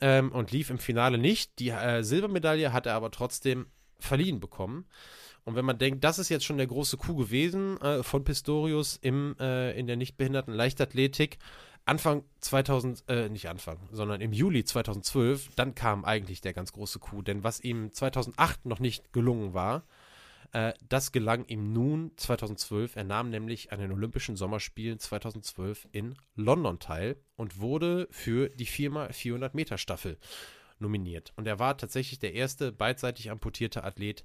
ähm, und lief im Finale nicht. Die äh, Silbermedaille hat er aber trotzdem verliehen bekommen. Und wenn man denkt, das ist jetzt schon der große Coup gewesen äh, von Pistorius im, in der nichtbehinderten Leichtathletik, Anfang 2000, äh, nicht Anfang, sondern im Juli 2012, dann kam eigentlich der ganz große Coup. Denn was ihm 2008 noch nicht gelungen war, äh, das gelang ihm nun 2012. Er nahm nämlich an den Olympischen Sommerspielen 2012 in London teil und wurde für die 4x400 Meter Staffel nominiert. Und er war tatsächlich der erste beidseitig amputierte Athlet,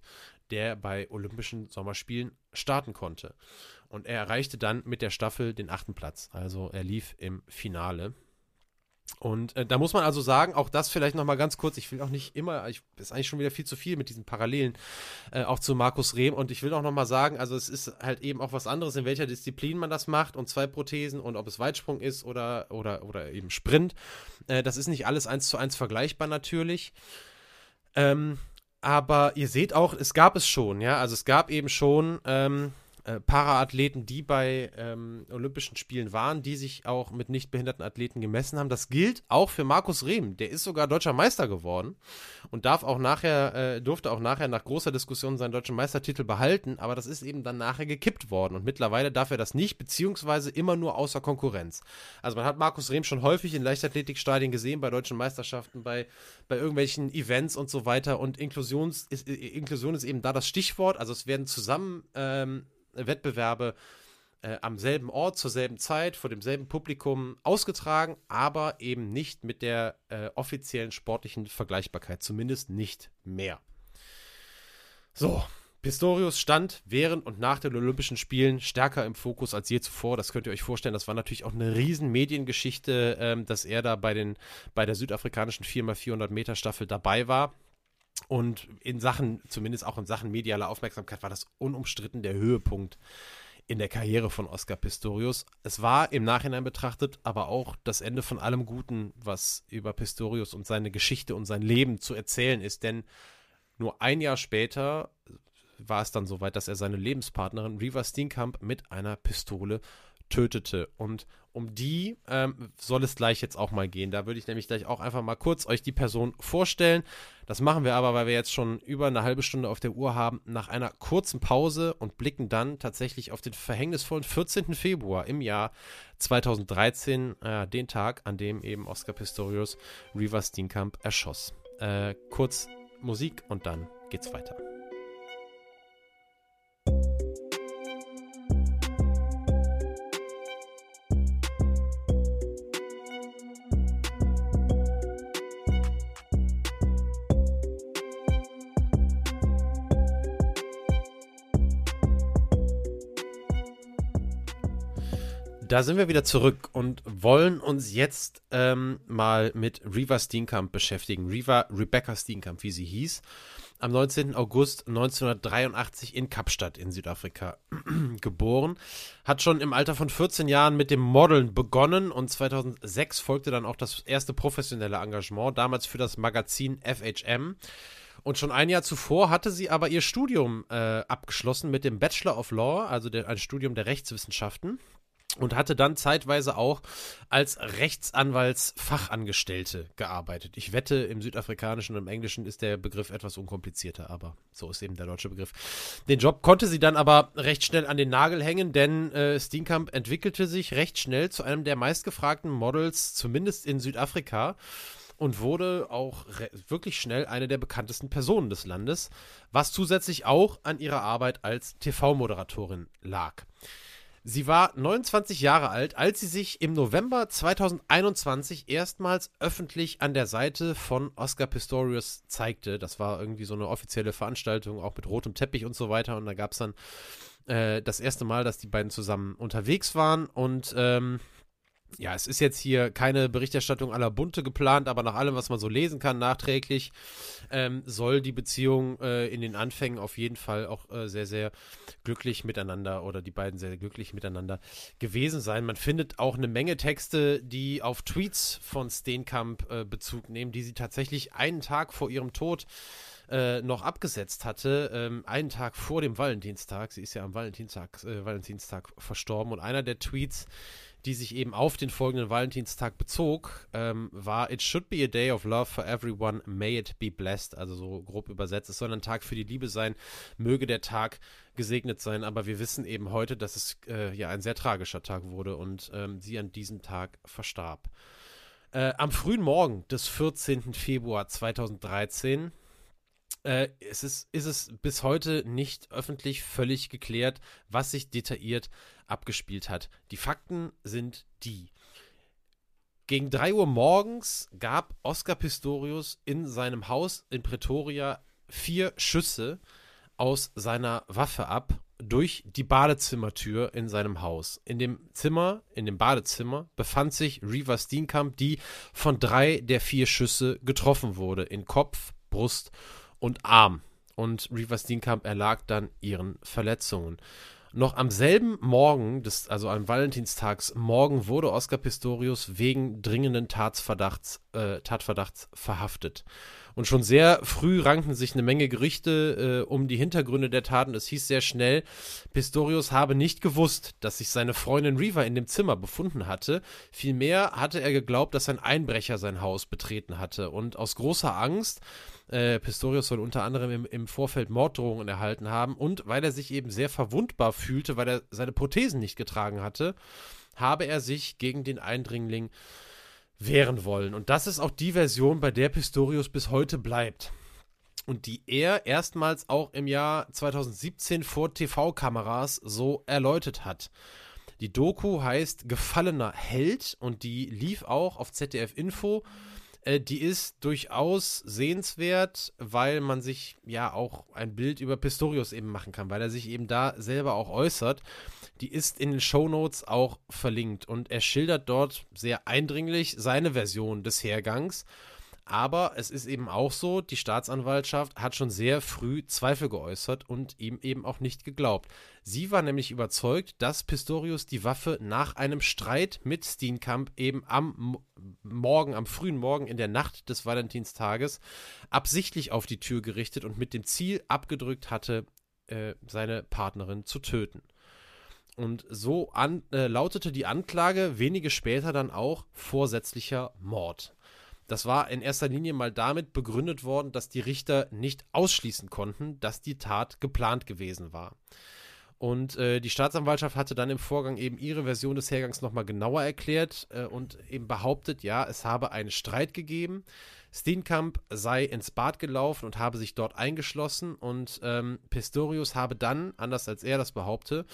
der bei Olympischen Sommerspielen starten konnte. Und er erreichte dann mit der Staffel den achten Platz. Also er lief im Finale. Und äh, da muss man also sagen, auch das vielleicht nochmal ganz kurz, ich will auch nicht immer, ich ist eigentlich schon wieder viel zu viel mit diesen Parallelen, äh, auch zu Markus Rehm. Und ich will auch nochmal sagen, also es ist halt eben auch was anderes, in welcher Disziplin man das macht und zwei Prothesen und ob es Weitsprung ist oder, oder, oder eben Sprint. Äh, das ist nicht alles eins zu eins vergleichbar natürlich. Ähm, aber ihr seht auch, es gab es schon, ja, also es gab eben schon ähm, äh, Paraathleten, die bei ähm, Olympischen Spielen waren, die sich auch mit nicht behinderten Athleten gemessen haben. Das gilt auch für Markus Rehm. Der ist sogar deutscher Meister geworden und darf auch nachher, äh, durfte auch nachher nach großer Diskussion seinen deutschen Meistertitel behalten, aber das ist eben dann nachher gekippt worden und mittlerweile darf er das nicht, beziehungsweise immer nur außer Konkurrenz. Also man hat Markus Rehm schon häufig in Leichtathletikstadien gesehen, bei deutschen Meisterschaften, bei, bei irgendwelchen Events und so weiter und Inklusions ist, Inklusion ist eben da das Stichwort. Also es werden zusammen ähm, Wettbewerbe äh, am selben Ort, zur selben Zeit, vor demselben Publikum ausgetragen, aber eben nicht mit der äh, offiziellen sportlichen Vergleichbarkeit, zumindest nicht mehr. So, Pistorius stand während und nach den Olympischen Spielen stärker im Fokus als je zuvor. Das könnt ihr euch vorstellen. Das war natürlich auch eine riesen Mediengeschichte, ähm, dass er da bei, den, bei der südafrikanischen 4x400 Meter Staffel dabei war. Und in Sachen, zumindest auch in Sachen medialer Aufmerksamkeit, war das unumstritten der Höhepunkt in der Karriere von Oscar Pistorius. Es war im Nachhinein betrachtet aber auch das Ende von allem Guten, was über Pistorius und seine Geschichte und sein Leben zu erzählen ist. Denn nur ein Jahr später war es dann soweit, dass er seine Lebenspartnerin Riva Steenkamp mit einer Pistole tötete. Und um die ähm, soll es gleich jetzt auch mal gehen. Da würde ich nämlich gleich auch einfach mal kurz euch die Person vorstellen. Das machen wir aber, weil wir jetzt schon über eine halbe Stunde auf der Uhr haben, nach einer kurzen Pause und blicken dann tatsächlich auf den verhängnisvollen 14. Februar im Jahr 2013, äh, den Tag, an dem eben Oscar Pistorius Riva Steenkamp erschoss. Äh, kurz Musik und dann geht's weiter. Da sind wir wieder zurück und wollen uns jetzt ähm, mal mit Reva Steenkamp beschäftigen. Reva Rebecca Steenkamp, wie sie hieß. Am 19. August 1983 in Kapstadt in Südafrika geboren. Hat schon im Alter von 14 Jahren mit dem Modeln begonnen und 2006 folgte dann auch das erste professionelle Engagement, damals für das Magazin FHM. Und schon ein Jahr zuvor hatte sie aber ihr Studium äh, abgeschlossen mit dem Bachelor of Law, also der, ein Studium der Rechtswissenschaften und hatte dann zeitweise auch als Rechtsanwaltsfachangestellte gearbeitet. Ich wette, im Südafrikanischen und im Englischen ist der Begriff etwas unkomplizierter, aber so ist eben der deutsche Begriff. Den Job konnte sie dann aber recht schnell an den Nagel hängen, denn äh, Steenkamp entwickelte sich recht schnell zu einem der meistgefragten Models, zumindest in Südafrika und wurde auch wirklich schnell eine der bekanntesten Personen des Landes, was zusätzlich auch an ihrer Arbeit als TV-Moderatorin lag. Sie war 29 Jahre alt, als sie sich im November 2021 erstmals öffentlich an der Seite von Oscar Pistorius zeigte. Das war irgendwie so eine offizielle Veranstaltung, auch mit rotem Teppich und so weiter. Und da gab es dann äh, das erste Mal, dass die beiden zusammen unterwegs waren und ähm, ja, es ist jetzt hier keine Berichterstattung aller Bunte geplant, aber nach allem, was man so lesen kann, nachträglich, ähm, soll die Beziehung äh, in den Anfängen auf jeden Fall auch äh, sehr, sehr glücklich miteinander oder die beiden sehr glücklich miteinander gewesen sein. Man findet auch eine Menge Texte, die auf Tweets von Steenkamp äh, Bezug nehmen, die sie tatsächlich einen Tag vor ihrem Tod äh, noch abgesetzt hatte, ähm, einen Tag vor dem Valentinstag. Sie ist ja am Valentinstag, äh, Valentinstag verstorben und einer der Tweets, die sich eben auf den folgenden Valentinstag bezog, ähm, war It should be a day of love for everyone, may it be blessed. Also so grob übersetzt. Es soll ein Tag für die Liebe sein, möge der Tag gesegnet sein. Aber wir wissen eben heute, dass es äh, ja ein sehr tragischer Tag wurde und ähm, sie an diesem Tag verstarb. Äh, am frühen Morgen des 14. Februar 2013 äh, es ist, ist es bis heute nicht öffentlich völlig geklärt, was sich detailliert abgespielt hat. Die Fakten sind die. Gegen 3 Uhr morgens gab Oscar Pistorius in seinem Haus in Pretoria vier Schüsse aus seiner Waffe ab durch die Badezimmertür in seinem Haus. In dem Zimmer, in dem Badezimmer, befand sich Reva Steenkamp, die von drei der vier Schüsse getroffen wurde. In Kopf, Brust und Arm. Und Reva Steenkamp erlag dann ihren Verletzungen. Noch am selben Morgen, des, also am Valentinstagsmorgen, wurde Oscar Pistorius wegen dringenden Tatsverdachts, äh, Tatverdachts verhaftet. Und schon sehr früh rankten sich eine Menge Gerüchte äh, um die Hintergründe der Taten. Es hieß sehr schnell, Pistorius habe nicht gewusst, dass sich seine Freundin Reva in dem Zimmer befunden hatte. Vielmehr hatte er geglaubt, dass ein Einbrecher sein Haus betreten hatte. Und aus großer Angst äh, Pistorius soll unter anderem im, im, Vorfeld Morddrohungen erhalten haben und weil er sich eben sehr verwundbar fühlte, weil er seine Prothesen nicht getragen hatte, habe er sich gegen den Eindringling wehren wollen. Und das ist auch die Version, bei der Pistorius bis heute bleibt. Und die er erstmals auch im Jahr 2017 vor TV-Kameras so erläutert hat. Die Doku heißt Gefallener Held und die lief auch auf ZDF Info äh, die ist durchaus sehenswert, weil man sich ja auch ein Bild über Pistorius eben machen kann, weil er sich eben da selber auch äußert. Die ist in den Shownotes auch verlinkt und er schildert dort sehr eindringlich seine Version des Hergangs aber es ist eben auch so, die Staatsanwaltschaft hat schon sehr früh Zweifel geäußert und ihm eben auch nicht geglaubt. Sie war nämlich überzeugt, dass Pistorius die Waffe nach einem Streit mit Steenkamp eben am Morgen, am frühen Morgen in der Nacht des Valentinstages absichtlich auf die Tür gerichtet und mit dem Ziel abgedrückt hatte, äh, seine Partnerin zu töten. Und so an, äh, lautete die Anklage wenige später dann auch vorsätzlicher Mord. Das war in erster Linie mal damit begründet worden, dass die Richter nicht ausschließen konnten, dass die Tat geplant gewesen war. Und äh, die Staatsanwaltschaft hatte dann im Vorgang eben ihre Version des Hergangs nochmal genauer erklärt äh, und eben behauptet, ja, es habe einen Streit gegeben Steenkamp sei ins Bad gelaufen und habe sich dort eingeschlossen und ähm, Pistorius habe dann, anders als er das behaupte,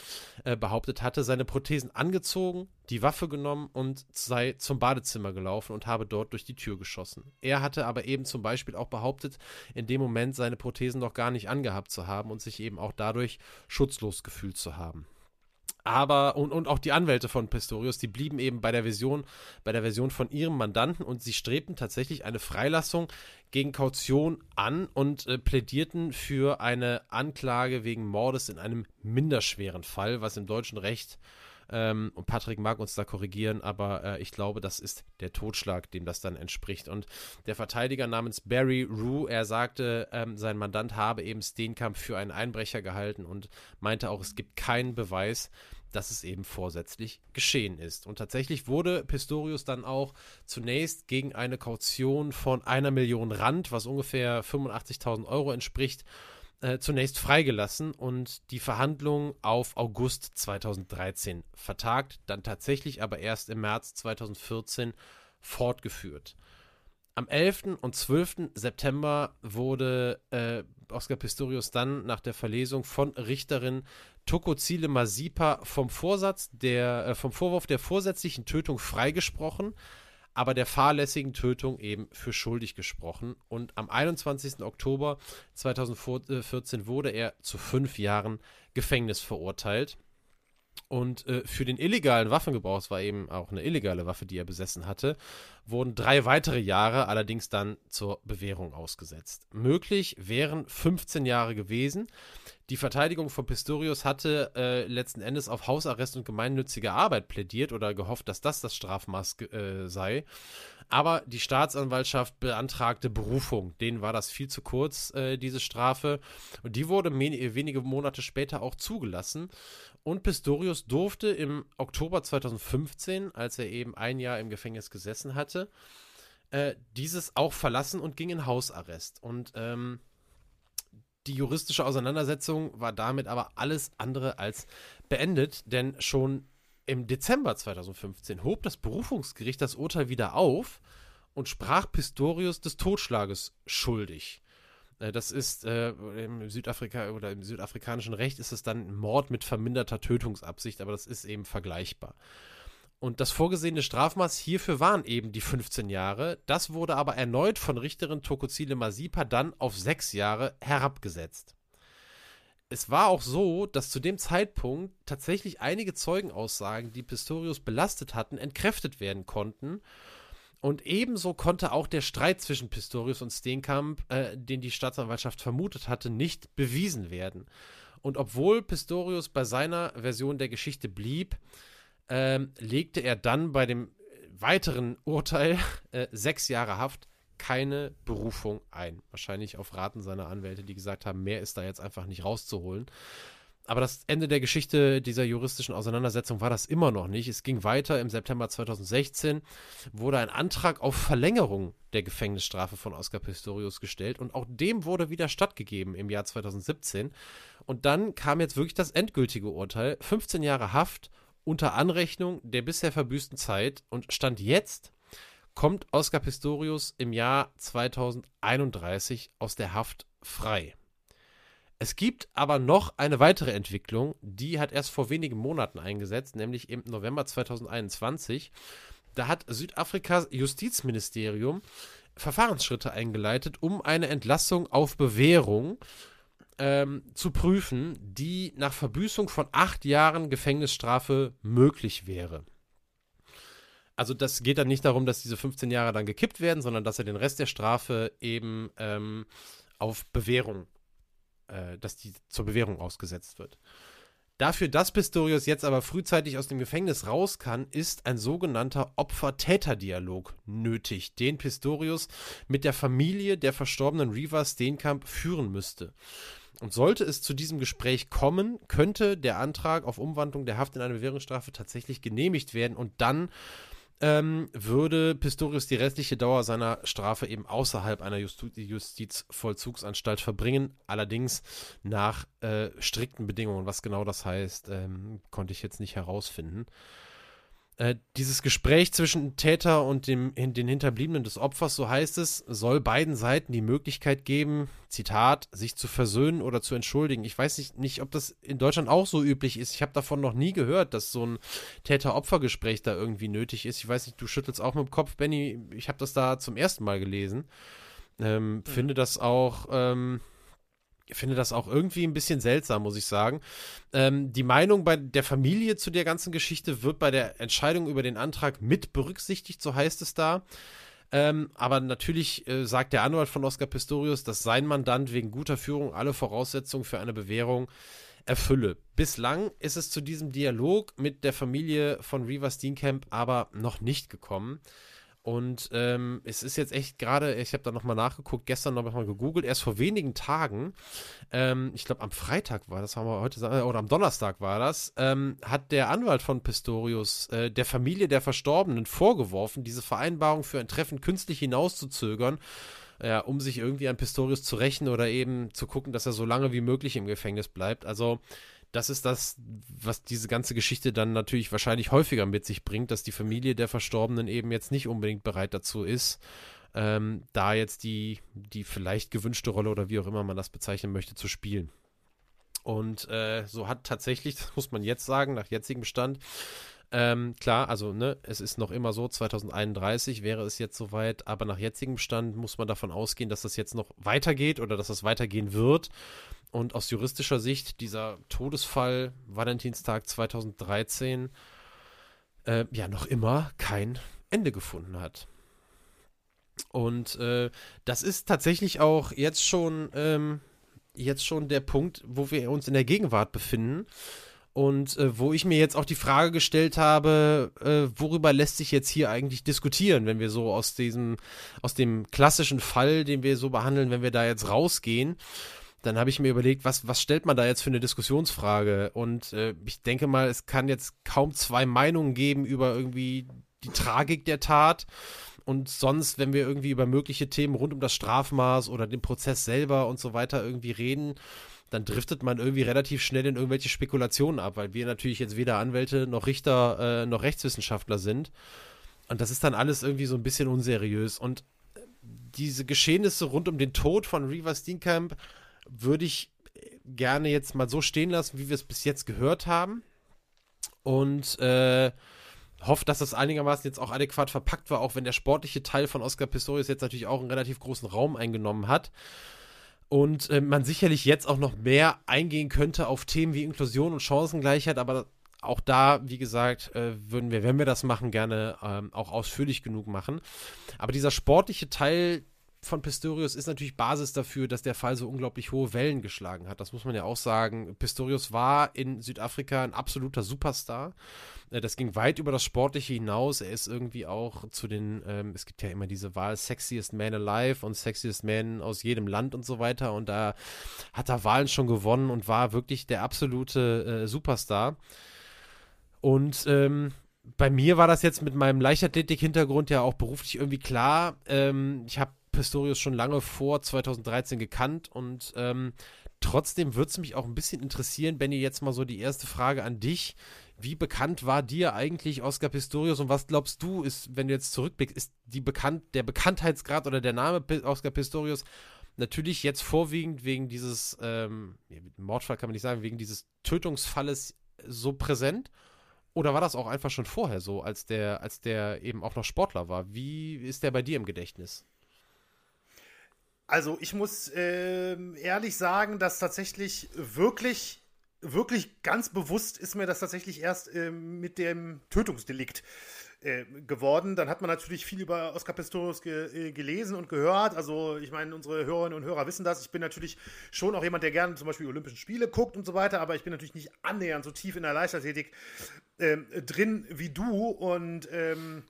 äh, behauptet hatte, seine Prothesen angezogen, die Waffe genommen und sei zum Badezimmer gelaufen und habe dort durch die Tür geschossen. Er hatte aber eben zum Beispiel auch behauptet, in dem Moment seine Prothesen noch gar nicht angehabt zu haben und sich eben auch dadurch schutzlos gefühlt zu haben. Aber, und, und auch die Anwälte von Pistorius, die blieben eben bei der Version, bei der Version von ihrem Mandanten und sie strebten tatsächlich eine Freilassung gegen Kaution an und äh, plädierten für eine Anklage wegen Mordes in einem minderschweren Fall, was im deutschen Recht ähm, und Patrick mag uns da korrigieren, aber äh, ich glaube, das ist der Totschlag, dem das dann entspricht. Und der Verteidiger namens Barry Rue, er sagte, ähm, sein Mandant habe eben Steenkamp für einen Einbrecher gehalten und meinte auch, es gibt keinen Beweis, dass es eben vorsätzlich geschehen ist. Und tatsächlich wurde Pistorius dann auch zunächst gegen eine Kaution von einer Million Rand, was ungefähr 85.000 Euro entspricht, äh, zunächst freigelassen und die Verhandlung auf August 2013 vertagt, dann tatsächlich aber erst im März 2014 fortgeführt. Am 11. und 12. September wurde äh, Oscar Pistorius dann nach der Verlesung von Richterin Tokozile Masipa vom Vorsatz der, äh, vom Vorwurf der vorsätzlichen Tötung freigesprochen. Aber der fahrlässigen Tötung eben für schuldig gesprochen. Und am 21. Oktober 2014 wurde er zu fünf Jahren Gefängnis verurteilt. Und äh, für den illegalen Waffengebrauch, es war eben auch eine illegale Waffe, die er besessen hatte, wurden drei weitere Jahre allerdings dann zur Bewährung ausgesetzt. Möglich wären 15 Jahre gewesen. Die Verteidigung von Pistorius hatte äh, letzten Endes auf Hausarrest und gemeinnützige Arbeit plädiert oder gehofft, dass das das Strafmaß äh, sei. Aber die Staatsanwaltschaft beantragte Berufung. Denen war das viel zu kurz, äh, diese Strafe. Und die wurde wenige Monate später auch zugelassen. Und Pistorius durfte im Oktober 2015, als er eben ein Jahr im Gefängnis gesessen hatte, äh, dieses auch verlassen und ging in Hausarrest. Und ähm, die juristische Auseinandersetzung war damit aber alles andere als beendet, denn schon im Dezember 2015 hob das Berufungsgericht das Urteil wieder auf und sprach Pistorius des Totschlages schuldig. Äh, das ist äh, im Südafrika oder im südafrikanischen Recht ist es dann Mord mit verminderter Tötungsabsicht, aber das ist eben vergleichbar. Und das vorgesehene Strafmaß hierfür waren eben die 15 Jahre. Das wurde aber erneut von Richterin Tokozile Masipa dann auf sechs Jahre herabgesetzt. Es war auch so, dass zu dem Zeitpunkt tatsächlich einige Zeugenaussagen, die Pistorius belastet hatten, entkräftet werden konnten und ebenso konnte auch der Streit zwischen Pistorius und Steenkamp, äh, den die Staatsanwaltschaft vermutet hatte, nicht bewiesen werden. Und obwohl Pistorius bei seiner Version der Geschichte blieb, ähm, legte er dann bei dem weiteren Urteil äh, sechs Jahre Haft keine Berufung ein. Wahrscheinlich auf Raten seiner Anwälte, die gesagt haben, mehr ist da jetzt einfach nicht rauszuholen aber das Ende der Geschichte dieser juristischen Auseinandersetzung war das immer noch nicht. Es ging weiter. Im September 2016 wurde ein Antrag auf Verlängerung der Gefängnisstrafe von Oscar Pistorius gestellt und auch dem wurde wieder stattgegeben im Jahr 2017. Und dann kam jetzt wirklich das endgültige Urteil. 15 Jahre Haft unter Anrechnung der bisher verbüßten Zeit und Stand jetzt kommt Oscar Pistorius im Jahr 2031 aus der Haft frei. Es gibt aber noch eine weitere Entwicklung, die hat erst vor wenigen Monaten eingesetzt, nämlich im November 2021. Da hat Südafrikas Justizministerium Verfahrensschritte eingeleitet, um eine Entlassung auf Bewährung ähm, zu prüfen, die nach Verbüßung von acht Jahren Gefängnisstrafe möglich wäre. Also das geht dann nicht darum, dass diese 15 Jahre dann gekippt werden, sondern dass er den Rest der Strafe eben ähm, auf Bewährung äh, dass die zur Bewährung ausgesetzt wird. Dafür, dass Pistorius jetzt aber frühzeitig aus dem Gefängnis raus kann, ist ein sogenannter Opfer-Täter-Dialog nötig, den Pistorius mit der Familie der verstorbenen Reaver Steenkamp führen müsste. Und sollte es zu diesem Gespräch kommen, könnte der Antrag auf Umwandlung der Haft in eine Bewährungsstrafe tatsächlich genehmigt werden und dann ähm, würde Pistorius die restliche Dauer seiner Strafe eben außerhalb einer Justi Justizvollzugsanstalt verbringen, allerdings nach äh, strikten Bedingungen. Was genau das heißt, ähm, konnte ich jetzt nicht herausfinden. Äh, dieses Gespräch zwischen Täter und dem, den Hinterbliebenen des Opfers, so heißt es, soll beiden Seiten die Möglichkeit geben, Zitat, sich zu versöhnen oder zu entschuldigen. Ich weiß nicht, nicht ob das in Deutschland auch so üblich ist. Ich habe davon noch nie gehört, dass so ein Täter-Opfer-Gespräch da irgendwie nötig ist. Ich weiß nicht, du schüttelst auch mit dem Kopf, Benny. Ich habe das da zum ersten Mal gelesen. Ähm, mhm. Finde das auch. Ähm, finde das auch irgendwie ein bisschen seltsam, muss ich sagen. Ähm, die Meinung bei der Familie zu der ganzen Geschichte wird bei der Entscheidung über den Antrag mit berücksichtigt, so heißt es da. Ähm, aber natürlich äh, sagt der Anwalt von Oscar Pistorius, dass sein Mandant wegen guter Führung alle Voraussetzungen für eine Bewährung erfülle. Bislang ist es zu diesem Dialog mit der Familie von Reaver Steenkamp aber noch nicht gekommen. Und ähm, es ist jetzt echt gerade, ich habe da nochmal nachgeguckt, gestern nochmal gegoogelt, erst vor wenigen Tagen, ähm, ich glaube am Freitag war das, haben wir heute, oder am Donnerstag war das, ähm, hat der Anwalt von Pistorius äh, der Familie der Verstorbenen vorgeworfen, diese Vereinbarung für ein Treffen künstlich hinauszuzögern, ja, um sich irgendwie an Pistorius zu rächen oder eben zu gucken, dass er so lange wie möglich im Gefängnis bleibt. Also das ist das, was diese ganze Geschichte dann natürlich wahrscheinlich häufiger mit sich bringt, dass die Familie der Verstorbenen eben jetzt nicht unbedingt bereit dazu ist, ähm, da jetzt die, die vielleicht gewünschte Rolle oder wie auch immer man das bezeichnen möchte, zu spielen. Und äh, so hat tatsächlich, das muss man jetzt sagen, nach jetzigem Stand, Ähm, klar, also ne, es ist noch immer so, 2031 wäre es jetzt soweit, aber nach jetzigem Stand muss man davon ausgehen, dass das jetzt noch weitergeht oder dass das weitergehen wird. Und aus juristischer Sicht, dieser Todesfall Valentinstag 2013 äh, ja noch immer kein Ende gefunden hat. Und äh, das ist tatsächlich auch jetzt schon, ähm, jetzt schon der Punkt, wo wir uns in der Gegenwart befinden. Und äh, wo ich mir jetzt auch die Frage gestellt habe, äh, worüber lässt sich jetzt hier eigentlich diskutieren, wenn wir so aus diesem, aus dem klassischen Fall, den wir so behandeln, wenn wir da jetzt rausgehen, dann habe ich mir überlegt, was, was stellt man da jetzt für eine Diskussionsfrage? Und äh, ich denke mal, es kann jetzt kaum zwei Meinungen geben über irgendwie die Tragik der Tat. Und sonst, wenn wir irgendwie über mögliche Themen rund um das Strafmaß oder den Prozess selber und so weiter irgendwie reden, dann driftet man irgendwie relativ schnell in irgendwelche Spekulationen ab, weil wir natürlich jetzt weder Anwälte noch Richter äh, noch Rechtswissenschaftler sind. Und das ist dann alles irgendwie so ein bisschen unseriös. Und diese Geschehnisse rund um den Tod von Reaver Steenkamp würde ich gerne jetzt mal so stehen lassen, wie wir es bis jetzt gehört haben. Und äh, hoffe, dass das einigermaßen jetzt auch adäquat verpackt war, auch wenn der sportliche Teil von Oscar Pistorius jetzt natürlich auch einen relativ großen Raum eingenommen hat und äh, man sicherlich jetzt auch noch mehr eingehen könnte auf Themen wie Inklusion und Chancengleichheit, aber auch da, wie gesagt, äh, würden wir, wenn wir das machen, gerne ähm, auch ausführlich genug machen. Aber dieser sportliche Teil von Pistorius ist natürlich Basis dafür, dass der Fall so unglaublich hohe Wellen geschlagen hat. Das muss man ja auch sagen. Pistorius war in Südafrika ein absoluter Superstar. Äh, das ging weit über das Sportliche hinaus. Er ist irgendwie auch zu den, ähm, es gibt ja immer diese Wahl Sexiest Man Alive und Sexiest Man aus jedem Land und so weiter. Und da hat er Wahlen schon gewonnen und war wirklich der absolute äh, Superstar. Und ähm, bei mir war das jetzt mit meinem Leichtathletik-Hintergrund ja auch beruflich irgendwie klar. Ähm, ich habe Pistorius schon lange vor 2013 gekannt und ähm, trotzdem würde es mich auch ein bisschen interessieren, Benny, jetzt mal so die erste Frage an dich. Wie bekannt war dir eigentlich Oscar Pistorius und was glaubst du, ist, wenn du jetzt zurückblickst, ist die bekannt, der Bekanntheitsgrad oder der Name Oscar Pistorius natürlich jetzt vorwiegend wegen dieses ähm, Mordfall kann man nicht sagen, wegen dieses Tötungsfalles so präsent? Oder war das auch einfach schon vorher so, als der, als der eben auch noch Sportler war? Wie ist der bei dir im Gedächtnis? Also ich muss äh, ehrlich sagen, dass tatsächlich wirklich, wirklich ganz bewusst ist mir das tatsächlich erst äh, mit dem Tötungsdelikt äh, geworden. Dann hat man natürlich viel über Oscar Pistorius ge äh, gelesen und gehört. Also ich meine, unsere Hörerinnen und Hörer wissen das. Ich bin natürlich schon auch jemand, der gerne zum Beispiel Olympischen Spiele guckt und so weiter, aber ich bin natürlich nicht annähernd so tief in der Leichtathletik ähm, drin wie du und ähm,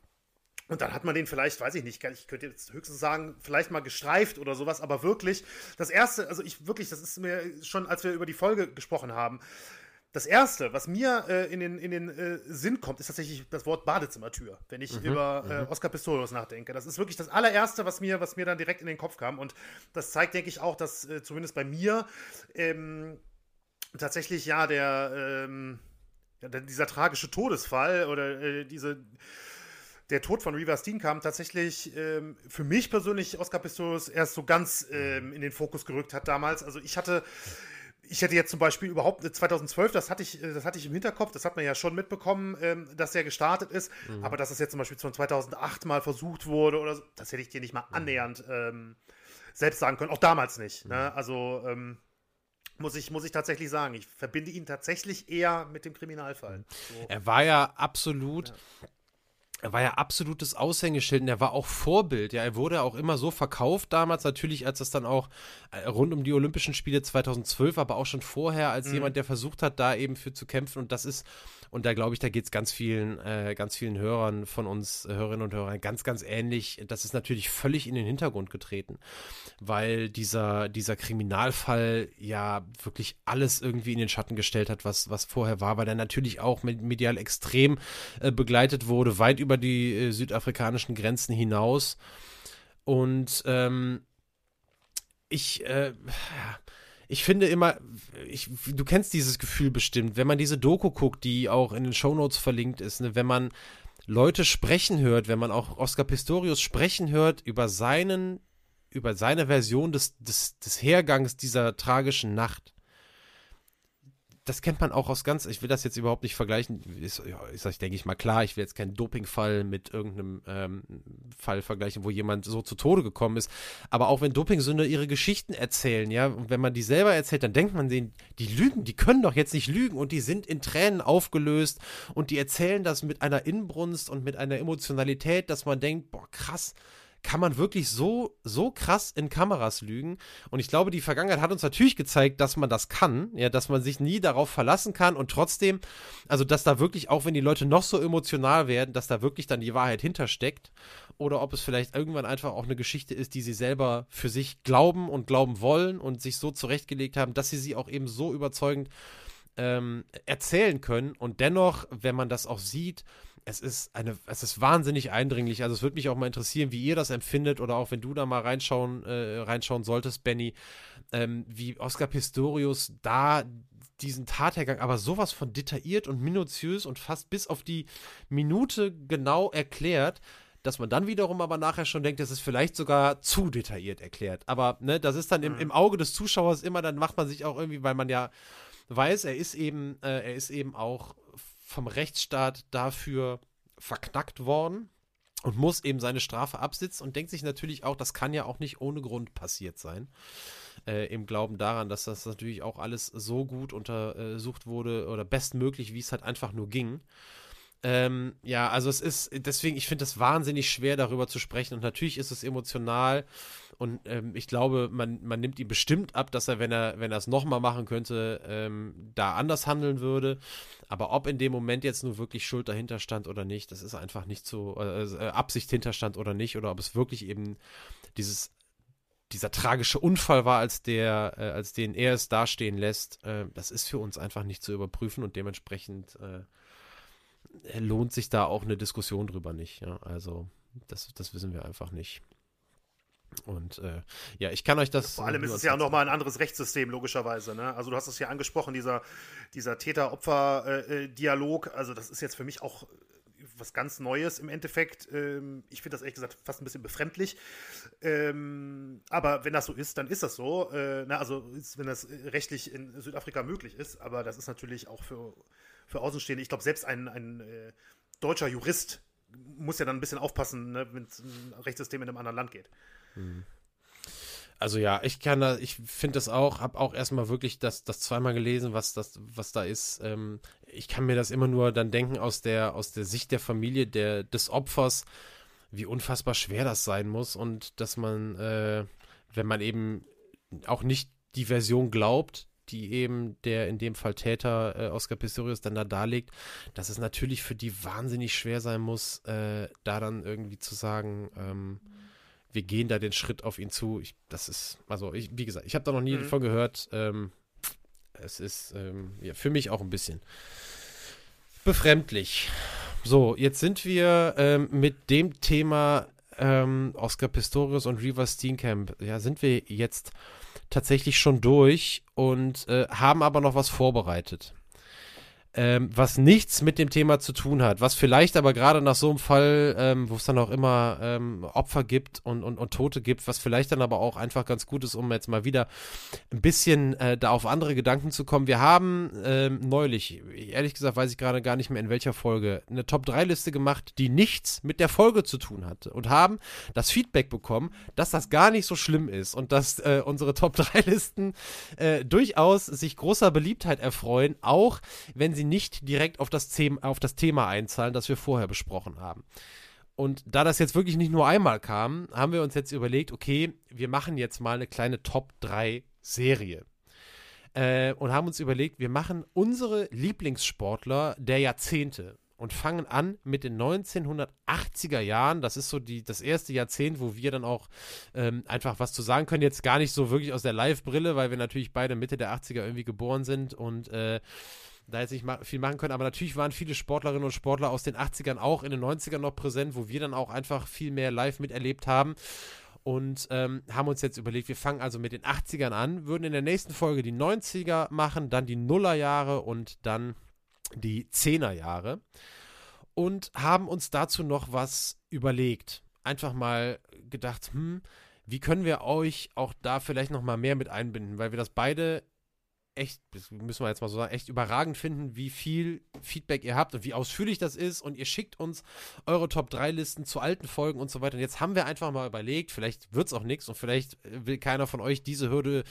und dann hat man den vielleicht, weiß ich nicht, ich könnte jetzt höchstens sagen, vielleicht mal gestreift oder sowas, aber wirklich, das erste, also ich wirklich, das ist mir schon, als wir über die Folge gesprochen haben, das erste, was mir äh, in den, in den äh, Sinn kommt, ist tatsächlich das Wort Badezimmertür, wenn ich mhm, über äh, mhm. Oscar Pistorius nachdenke. Das ist wirklich das allererste, was mir, was mir dann direkt in den Kopf kam. Und das zeigt, denke ich, auch, dass äh, zumindest bei mir ähm, tatsächlich ja der, ähm, dieser tragische Todesfall oder äh, diese der Tod von Reaver Steen kam tatsächlich ähm, für mich persönlich Oscar Pistorius erst so ganz ähm, in den Fokus gerückt hat damals. Also ich hatte ich hätte jetzt zum Beispiel überhaupt 2012, das hatte ich, das hatte ich im Hinterkopf, das hat man ja schon mitbekommen, ähm, dass er gestartet ist, mhm. aber dass es jetzt zum Beispiel 2008 mal versucht wurde oder so, das hätte ich dir nicht mal mhm. annähernd ähm, selbst sagen können, auch damals nicht. Ne? Mhm. Ne? Also ähm, muss ich, muss ich tatsächlich sagen, ich verbinde ihn tatsächlich eher mit dem Kriminalfall. Mhm. So. Er war ja absolut, ja er war ja absolutes Aushängeschild und er war auch Vorbild. Ja, er wurde auch immer so verkauft damals, natürlich, als es dann auch äh, rund um die Olympischen Spiele 2012, aber auch schon vorher als mhm. jemand, der versucht hat, da eben für zu kämpfen. Und das ist, und da glaube ich, da geht es ganz vielen, äh, ganz vielen Hörern von uns, Hörerinnen und Hörern, ganz, ganz ähnlich. Das ist natürlich völlig in den Hintergrund getreten, weil dieser, dieser Kriminalfall ja wirklich alles irgendwie in den Schatten gestellt hat, was, was vorher war, weil er natürlich auch medial extrem äh, begleitet wurde, weit über die äh, südafrikanischen Grenzen hinaus. Und ähm, ich, äh, ich finde immer, ich, du kennst dieses Gefühl bestimmt, wenn man diese Doku guckt, die auch in den Shownotes verlinkt ist, ne, wenn man Leute sprechen hört, wenn man auch Oscar Pistorius sprechen hört über seinen, über seine Version des, des, des Hergangs dieser tragischen Nacht. Das kennt man auch aus ganz, ich will das jetzt überhaupt nicht vergleichen, ist, ist das, denke ich mal, klar, ich will jetzt keinen Dopingfall mit irgendeinem ähm, Fall vergleichen, wo jemand so zu Tode gekommen ist, aber auch wenn Dopingsünder ihre Geschichten erzählen, ja, und wenn man die selber erzählt, dann denkt man denen, die lügen, die können doch jetzt nicht lügen und die sind in Tränen aufgelöst und die erzählen das mit einer Inbrunst und mit einer Emotionalität, dass man denkt, boah, krass, kann man wirklich so, so krass in Kameras lügen. Und ich glaube, die Vergangenheit hat uns natürlich gezeigt, dass man das kann, ja, dass man sich nie darauf verlassen kann und trotzdem, also dass da wirklich, auch wenn die Leute noch so emotional werden, dass da wirklich dann die Wahrheit hintersteckt. Oder ob es vielleicht irgendwann einfach auch eine Geschichte ist, die sie selber für sich glauben und glauben wollen und sich so zurechtgelegt haben, dass sie sie auch eben so überzeugend ähm, erzählen können. Und dennoch, wenn man das auch sieht, es ist eine, es ist wahnsinnig eindringlich. Also es würde mich auch mal interessieren, wie ihr das empfindet oder auch wenn du da mal reinschauen, äh, reinschauen solltest, Benny, ähm, wie Oscar Pistorius da diesen Tathergang aber sowas von detailliert und minutiös und fast bis auf die Minute genau erklärt, dass man dann wiederum aber nachher schon denkt, das ist vielleicht sogar zu detailliert erklärt. Aber ne, das ist dann im, mhm. im Auge des Zuschauers immer, dann macht man sich auch irgendwie, weil man ja weiß, er ist eben, äh, er ist eben auch vom Rechtsstaat dafür verknackt worden und muss eben seine Strafe absitzen und denkt sich natürlich auch, das kann ja auch nicht ohne Grund passiert sein. Äh, Im Glauben daran, dass das natürlich auch alles so gut untersucht wurde oder bestmöglich, wie es halt einfach nur ging. Ähm, ja, also es ist, deswegen, ich finde es wahnsinnig schwer, darüber zu sprechen. Und natürlich ist es emotional. Und ähm, ich glaube, man, man nimmt ihm bestimmt ab, dass er, wenn er, wenn er es nochmal machen könnte, ähm, da anders handeln würde. Aber ob in dem Moment jetzt nur wirklich Schuld dahinter stand oder nicht, das ist einfach nicht so, äh, äh, Absicht hinterstand oder nicht, oder ob es wirklich eben dieses dieser tragische Unfall war, als der, äh, als den er es dastehen lässt, äh, das ist für uns einfach nicht zu überprüfen und dementsprechend äh, lohnt sich da auch eine Diskussion drüber nicht. Ja? Also, das, das wissen wir einfach nicht. Und äh, ja, ich kann euch das. Vor allem ist es ja auch nochmal ein anderes Rechtssystem, logischerweise. Ne? Also, du hast es ja angesprochen, dieser, dieser Täter-Opfer-Dialog. also, das ist jetzt für mich auch was ganz Neues im Endeffekt. Ähm, ich finde das ehrlich gesagt fast ein bisschen befremdlich. Ähm, aber wenn das so ist, dann ist das so. Äh, also, wenn das rechtlich in Südafrika möglich ist. Aber das ist natürlich auch für für Außenstehende. Ich glaube, selbst ein, ein äh, deutscher Jurist muss ja dann ein bisschen aufpassen, ne, wenn es ein Rechtssystem in einem anderen Land geht. Also ja, ich kann da, ich finde das auch, habe auch erstmal wirklich das, das zweimal gelesen, was das, was da ist. Ähm, ich kann mir das immer nur dann denken aus der, aus der Sicht der Familie, der, des Opfers, wie unfassbar schwer das sein muss und dass man, äh, wenn man eben auch nicht die Version glaubt, die eben der in dem Fall Täter äh, Oscar Pistorius dann da darlegt, dass es natürlich für die wahnsinnig schwer sein muss, äh, da dann irgendwie zu sagen, ähm, wir gehen da den Schritt auf ihn zu. Ich, das ist, also ich, wie gesagt, ich habe da noch nie mhm. davon gehört. Ähm, es ist ähm, ja, für mich auch ein bisschen befremdlich. So, jetzt sind wir ähm, mit dem Thema ähm, Oscar Pistorius und Reaver Steenkamp. Ja, sind wir jetzt tatsächlich schon durch und äh, haben aber noch was vorbereitet ähm, was nichts mit dem Thema zu tun hat, was vielleicht aber gerade nach so einem Fall, ähm, wo es dann auch immer ähm, Opfer gibt und, und, und Tote gibt, was vielleicht dann aber auch einfach ganz gut ist, um jetzt mal wieder ein bisschen äh, da auf andere Gedanken zu kommen. Wir haben ähm, neulich, ehrlich gesagt weiß ich gerade gar nicht mehr in welcher Folge, eine Top-3-Liste gemacht, die nichts mit der Folge zu tun hatte und haben das Feedback bekommen, dass das gar nicht so schlimm ist und dass äh, unsere Top-3-Listen äh, durchaus sich großer Beliebtheit erfreuen, auch wenn sie nicht direkt auf das, Thema, auf das Thema einzahlen, das wir vorher besprochen haben. Und da das jetzt wirklich nicht nur einmal kam, haben wir uns jetzt überlegt, okay, wir machen jetzt mal eine kleine Top 3 Serie. Äh, und haben uns überlegt, wir machen unsere Lieblingssportler der Jahrzehnte und fangen an mit den 1980er Jahren. Das ist so die, das erste Jahrzehnt, wo wir dann auch ähm, einfach was zu sagen können. Jetzt gar nicht so wirklich aus der Live-Brille, weil wir natürlich beide Mitte der 80er irgendwie geboren sind und äh, da jetzt nicht viel machen können. Aber natürlich waren viele Sportlerinnen und Sportler aus den 80ern auch in den 90ern noch präsent, wo wir dann auch einfach viel mehr live miterlebt haben. Und ähm, haben uns jetzt überlegt, wir fangen also mit den 80ern an, würden in der nächsten Folge die 90er machen, dann die Nullerjahre und dann die 10er Jahre. Und haben uns dazu noch was überlegt. Einfach mal gedacht, hm, wie können wir euch auch da vielleicht noch mal mehr mit einbinden, weil wir das beide echt, das müssen wir jetzt mal so sagen, echt überragend finden, wie viel Feedback ihr habt und wie ausführlich das ist. Und ihr schickt uns eure Top 3 Listen zu alten Folgen und so weiter. Und jetzt haben wir einfach mal überlegt, vielleicht wird es auch nichts und vielleicht äh, will keiner von euch diese Hürde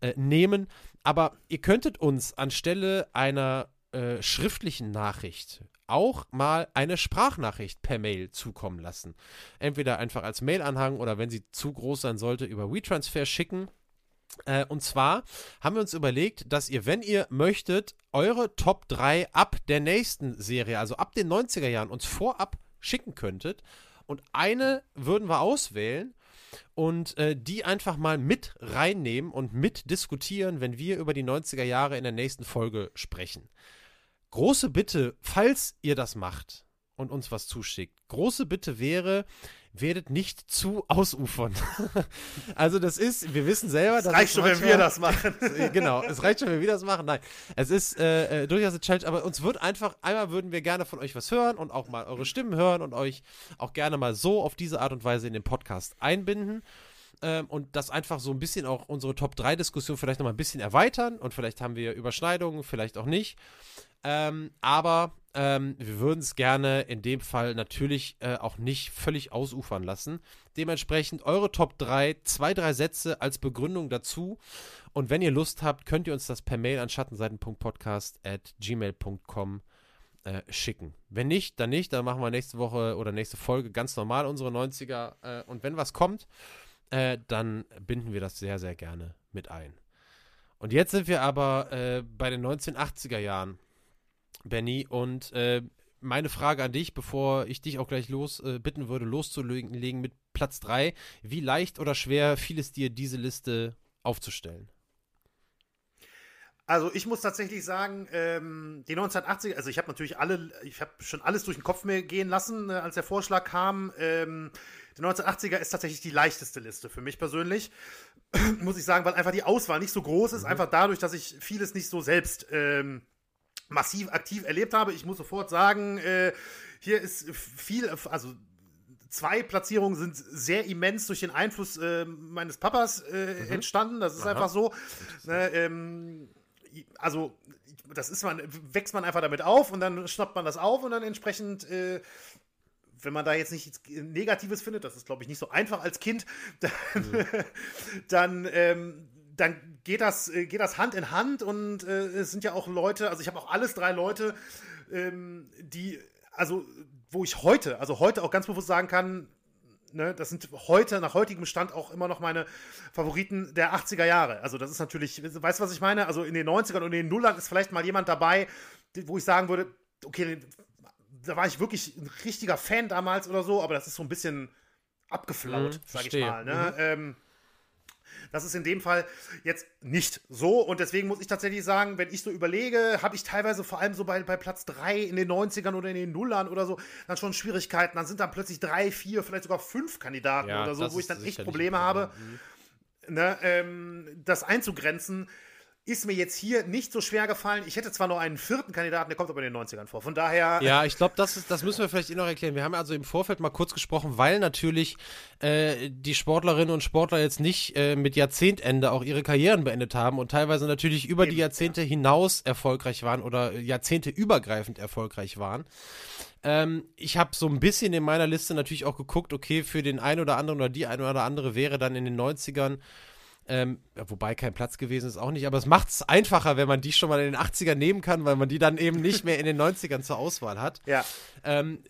äh, nehmen. Aber ihr könntet uns anstelle einer äh, schriftlichen Nachricht auch mal eine Sprachnachricht per Mail zukommen lassen. Entweder einfach als Mailanhang oder wenn sie zu groß sein sollte, über WeTransfer schicken. Äh, und zwar haben wir uns überlegt, dass ihr, wenn ihr möchtet, eure Top 3 ab der nächsten Serie, also ab den 90er Jahren, uns vorab schicken könntet. Und eine würden wir auswählen und äh, die einfach mal mit reinnehmen und mit diskutieren, wenn wir über die 90er Jahre in der nächsten Folge sprechen. Große Bitte, falls ihr das macht und uns was zuschickt, große Bitte wäre, werdet nicht zu ausufern. also das ist, wir wissen selber, es reicht schon, manchmal, wenn wir das machen. genau, es reicht schon, wenn wir das machen. Nein, es ist äh, äh, durchaus eine Challenge, aber uns wird einfach, einmal würden wir gerne von euch was hören und auch mal eure Stimmen hören und euch auch gerne mal so auf diese Art und Weise in den Podcast einbinden ähm, und das einfach so ein bisschen auch unsere Top-3-Diskussion vielleicht noch mal ein bisschen erweitern und vielleicht haben wir Überschneidungen, vielleicht auch nicht. Ähm, aber ähm, wir würden es gerne in dem Fall natürlich äh, auch nicht völlig ausufern lassen. Dementsprechend eure Top 3, zwei, drei Sätze als Begründung dazu. Und wenn ihr Lust habt, könnt ihr uns das per Mail an schattenseiten.podcast.gmail.com äh, schicken. Wenn nicht, dann nicht. Dann machen wir nächste Woche oder nächste Folge ganz normal unsere 90er. Äh, und wenn was kommt, äh, dann binden wir das sehr, sehr gerne mit ein. Und jetzt sind wir aber äh, bei den 1980er Jahren. Benny. Und äh, meine Frage an dich, bevor ich dich auch gleich los äh, bitten würde, loszulegen mit Platz 3. Wie leicht oder schwer fiel es dir, diese Liste aufzustellen? Also ich muss tatsächlich sagen, ähm, die 1980er, also ich habe natürlich alle, ich habe schon alles durch den Kopf mir gehen lassen, äh, als der Vorschlag kam. Ähm, die 1980er ist tatsächlich die leichteste Liste für mich persönlich, muss ich sagen, weil einfach die Auswahl nicht so groß ist, mhm. einfach dadurch, dass ich vieles nicht so selbst ähm, massiv aktiv erlebt habe. Ich muss sofort sagen, äh, hier ist viel, also zwei Platzierungen sind sehr immens durch den Einfluss äh, meines Papas äh, mhm. entstanden. Das ist Aha. einfach so. Ne, ähm, also, das ist man, wächst man einfach damit auf und dann schnappt man das auf und dann entsprechend. Äh, wenn man da jetzt nichts Negatives findet, das ist, glaube ich, nicht so einfach als Kind, dann, mhm. dann ähm, dann geht das, äh, geht das Hand in Hand und äh, es sind ja auch Leute, also ich habe auch alles drei Leute, ähm, die, also wo ich heute, also heute auch ganz bewusst sagen kann, ne, das sind heute, nach heutigem Stand auch immer noch meine Favoriten der 80er Jahre. Also das ist natürlich, weißt du, was ich meine? Also in den 90ern und in den Nullern ist vielleicht mal jemand dabei, wo ich sagen würde, okay, da war ich wirklich ein richtiger Fan damals oder so, aber das ist so ein bisschen abgeflaut, mhm, sag ich mal. Ne? Mhm. Ähm, das ist in dem Fall jetzt nicht so. Und deswegen muss ich tatsächlich sagen, wenn ich so überlege, habe ich teilweise vor allem so bei, bei Platz 3 in den 90ern oder in den Nullern oder so dann schon Schwierigkeiten. Dann sind dann plötzlich drei, vier, vielleicht sogar fünf Kandidaten ja, oder so, wo ich dann echt Probleme habe, mhm. ne, ähm, das einzugrenzen ist mir jetzt hier nicht so schwer gefallen. Ich hätte zwar noch einen vierten Kandidaten, der kommt aber in den 90ern vor. Von daher. Ja, ich glaube, das, das müssen wir vielleicht eh noch erklären. Wir haben also im Vorfeld mal kurz gesprochen, weil natürlich äh, die Sportlerinnen und Sportler jetzt nicht äh, mit Jahrzehntende auch ihre Karrieren beendet haben und teilweise natürlich über Eben, die Jahrzehnte ja. hinaus erfolgreich waren oder Jahrzehnte übergreifend erfolgreich waren. Ähm, ich habe so ein bisschen in meiner Liste natürlich auch geguckt, okay, für den einen oder anderen oder die eine oder andere wäre dann in den 90ern ähm, wobei kein Platz gewesen ist auch nicht, aber es macht es einfacher, wenn man die schon mal in den 80ern nehmen kann, weil man die dann eben nicht mehr in den 90ern zur Auswahl hat. Ja. Ähm,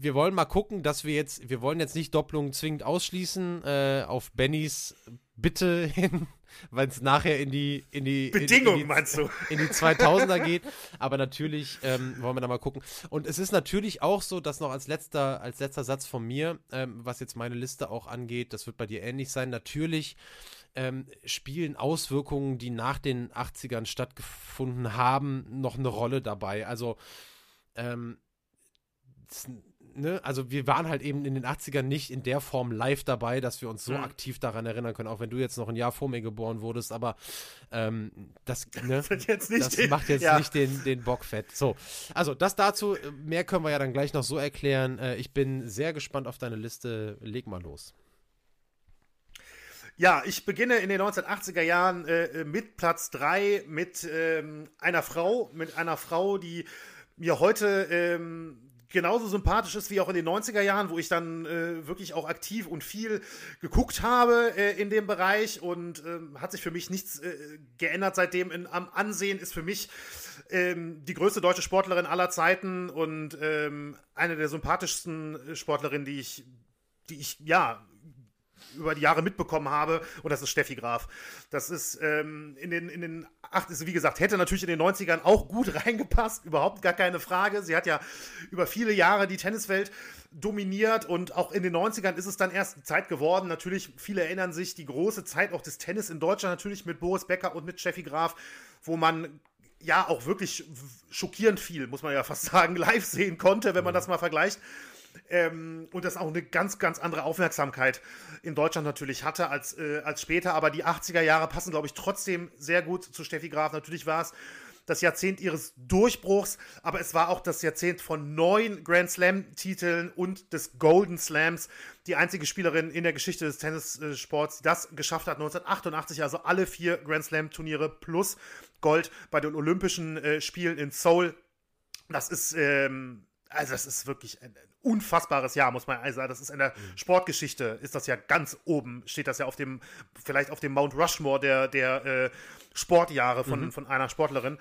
wir wollen mal gucken, dass wir jetzt, wir wollen jetzt nicht Doppelungen zwingend ausschließen, äh, auf Bennys Bitte hin weil es nachher in die in die Bedingung in, in die, meinst du in die 2000er geht. Aber natürlich ähm, wollen wir da mal gucken. Und es ist natürlich auch so, dass noch als letzter als letzter Satz von mir, ähm, was jetzt meine Liste auch angeht, das wird bei dir ähnlich sein. Natürlich ähm, spielen Auswirkungen, die nach den 80ern stattgefunden haben, noch eine Rolle dabei. Also ähm, ne, also wir waren halt eben in den 80ern nicht in der Form live dabei, dass wir uns so mhm. aktiv daran erinnern können, auch wenn du jetzt noch ein Jahr vor mir geboren wurdest, aber ähm, das, ne, das, das den, macht jetzt ja. nicht den, den Bock fett. So, also das dazu, mehr können wir ja dann gleich noch so erklären. Äh, ich bin sehr gespannt auf deine Liste. Leg mal los. Ja, ich beginne in den 1980er Jahren äh, mit Platz 3 mit ähm, einer Frau, mit einer Frau, die mir heute ähm, genauso sympathisch ist wie auch in den 90er Jahren, wo ich dann äh, wirklich auch aktiv und viel geguckt habe äh, in dem Bereich und äh, hat sich für mich nichts äh, geändert seitdem. In, am Ansehen ist für mich ähm, die größte deutsche Sportlerin aller Zeiten und ähm, eine der sympathischsten Sportlerinnen, die ich, die ich, ja, über die Jahre mitbekommen habe. Und das ist Steffi Graf. Das ist ähm, in den, in den ach, ist, wie gesagt, hätte natürlich in den 90ern auch gut reingepasst, überhaupt gar keine Frage. Sie hat ja über viele Jahre die Tenniswelt dominiert und auch in den 90ern ist es dann erst Zeit geworden. Natürlich, viele erinnern sich, die große Zeit auch des Tennis in Deutschland natürlich mit Boris Becker und mit Steffi Graf, wo man ja auch wirklich schockierend viel, muss man ja fast sagen, live sehen konnte, wenn man das mal vergleicht. Ähm, und das auch eine ganz, ganz andere Aufmerksamkeit in Deutschland natürlich hatte als, äh, als später. Aber die 80er Jahre passen, glaube ich, trotzdem sehr gut zu Steffi Graf. Natürlich war es das Jahrzehnt ihres Durchbruchs, aber es war auch das Jahrzehnt von neun Grand Slam-Titeln und des Golden Slams. Die einzige Spielerin in der Geschichte des Tennissports, die das geschafft hat, 1988, also alle vier Grand Slam-Turniere plus Gold bei den Olympischen äh, Spielen in Seoul. Das ist, ähm, also das ist wirklich ein, unfassbares Jahr, muss man sagen. Das ist in der mhm. Sportgeschichte, ist das ja ganz oben, steht das ja auf dem, vielleicht auf dem Mount Rushmore der, der äh, Sportjahre von, mhm. von einer Sportlerin.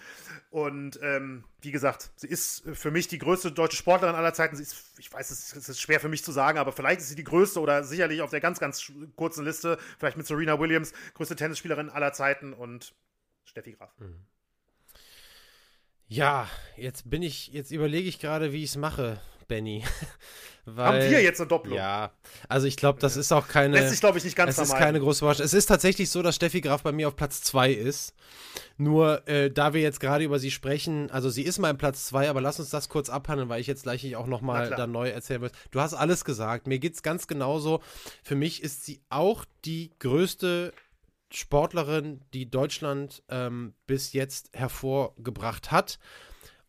Und ähm, wie gesagt, sie ist für mich die größte deutsche Sportlerin aller Zeiten. Sie ist, ich weiß, es ist schwer für mich zu sagen, aber vielleicht ist sie die größte oder sicherlich auf der ganz, ganz kurzen Liste, vielleicht mit Serena Williams, größte Tennisspielerin aller Zeiten und Steffi Graf. Mhm. Ja, jetzt bin ich, jetzt überlege ich gerade, wie ich es mache. Benny. Weil, Haben wir jetzt eine Doppelung? Ja, also ich glaube, das ist auch keine. Lässt sich, glaube ich, nicht ganz Es ist keine große Überraschung. Es ist tatsächlich so, dass Steffi Graf bei mir auf Platz 2 ist. Nur, äh, da wir jetzt gerade über sie sprechen, also sie ist mein Platz 2, aber lass uns das kurz abhandeln, weil ich jetzt gleich auch nochmal dann neu erzählen will. Du hast alles gesagt. Mir geht es ganz genauso. Für mich ist sie auch die größte Sportlerin, die Deutschland ähm, bis jetzt hervorgebracht hat.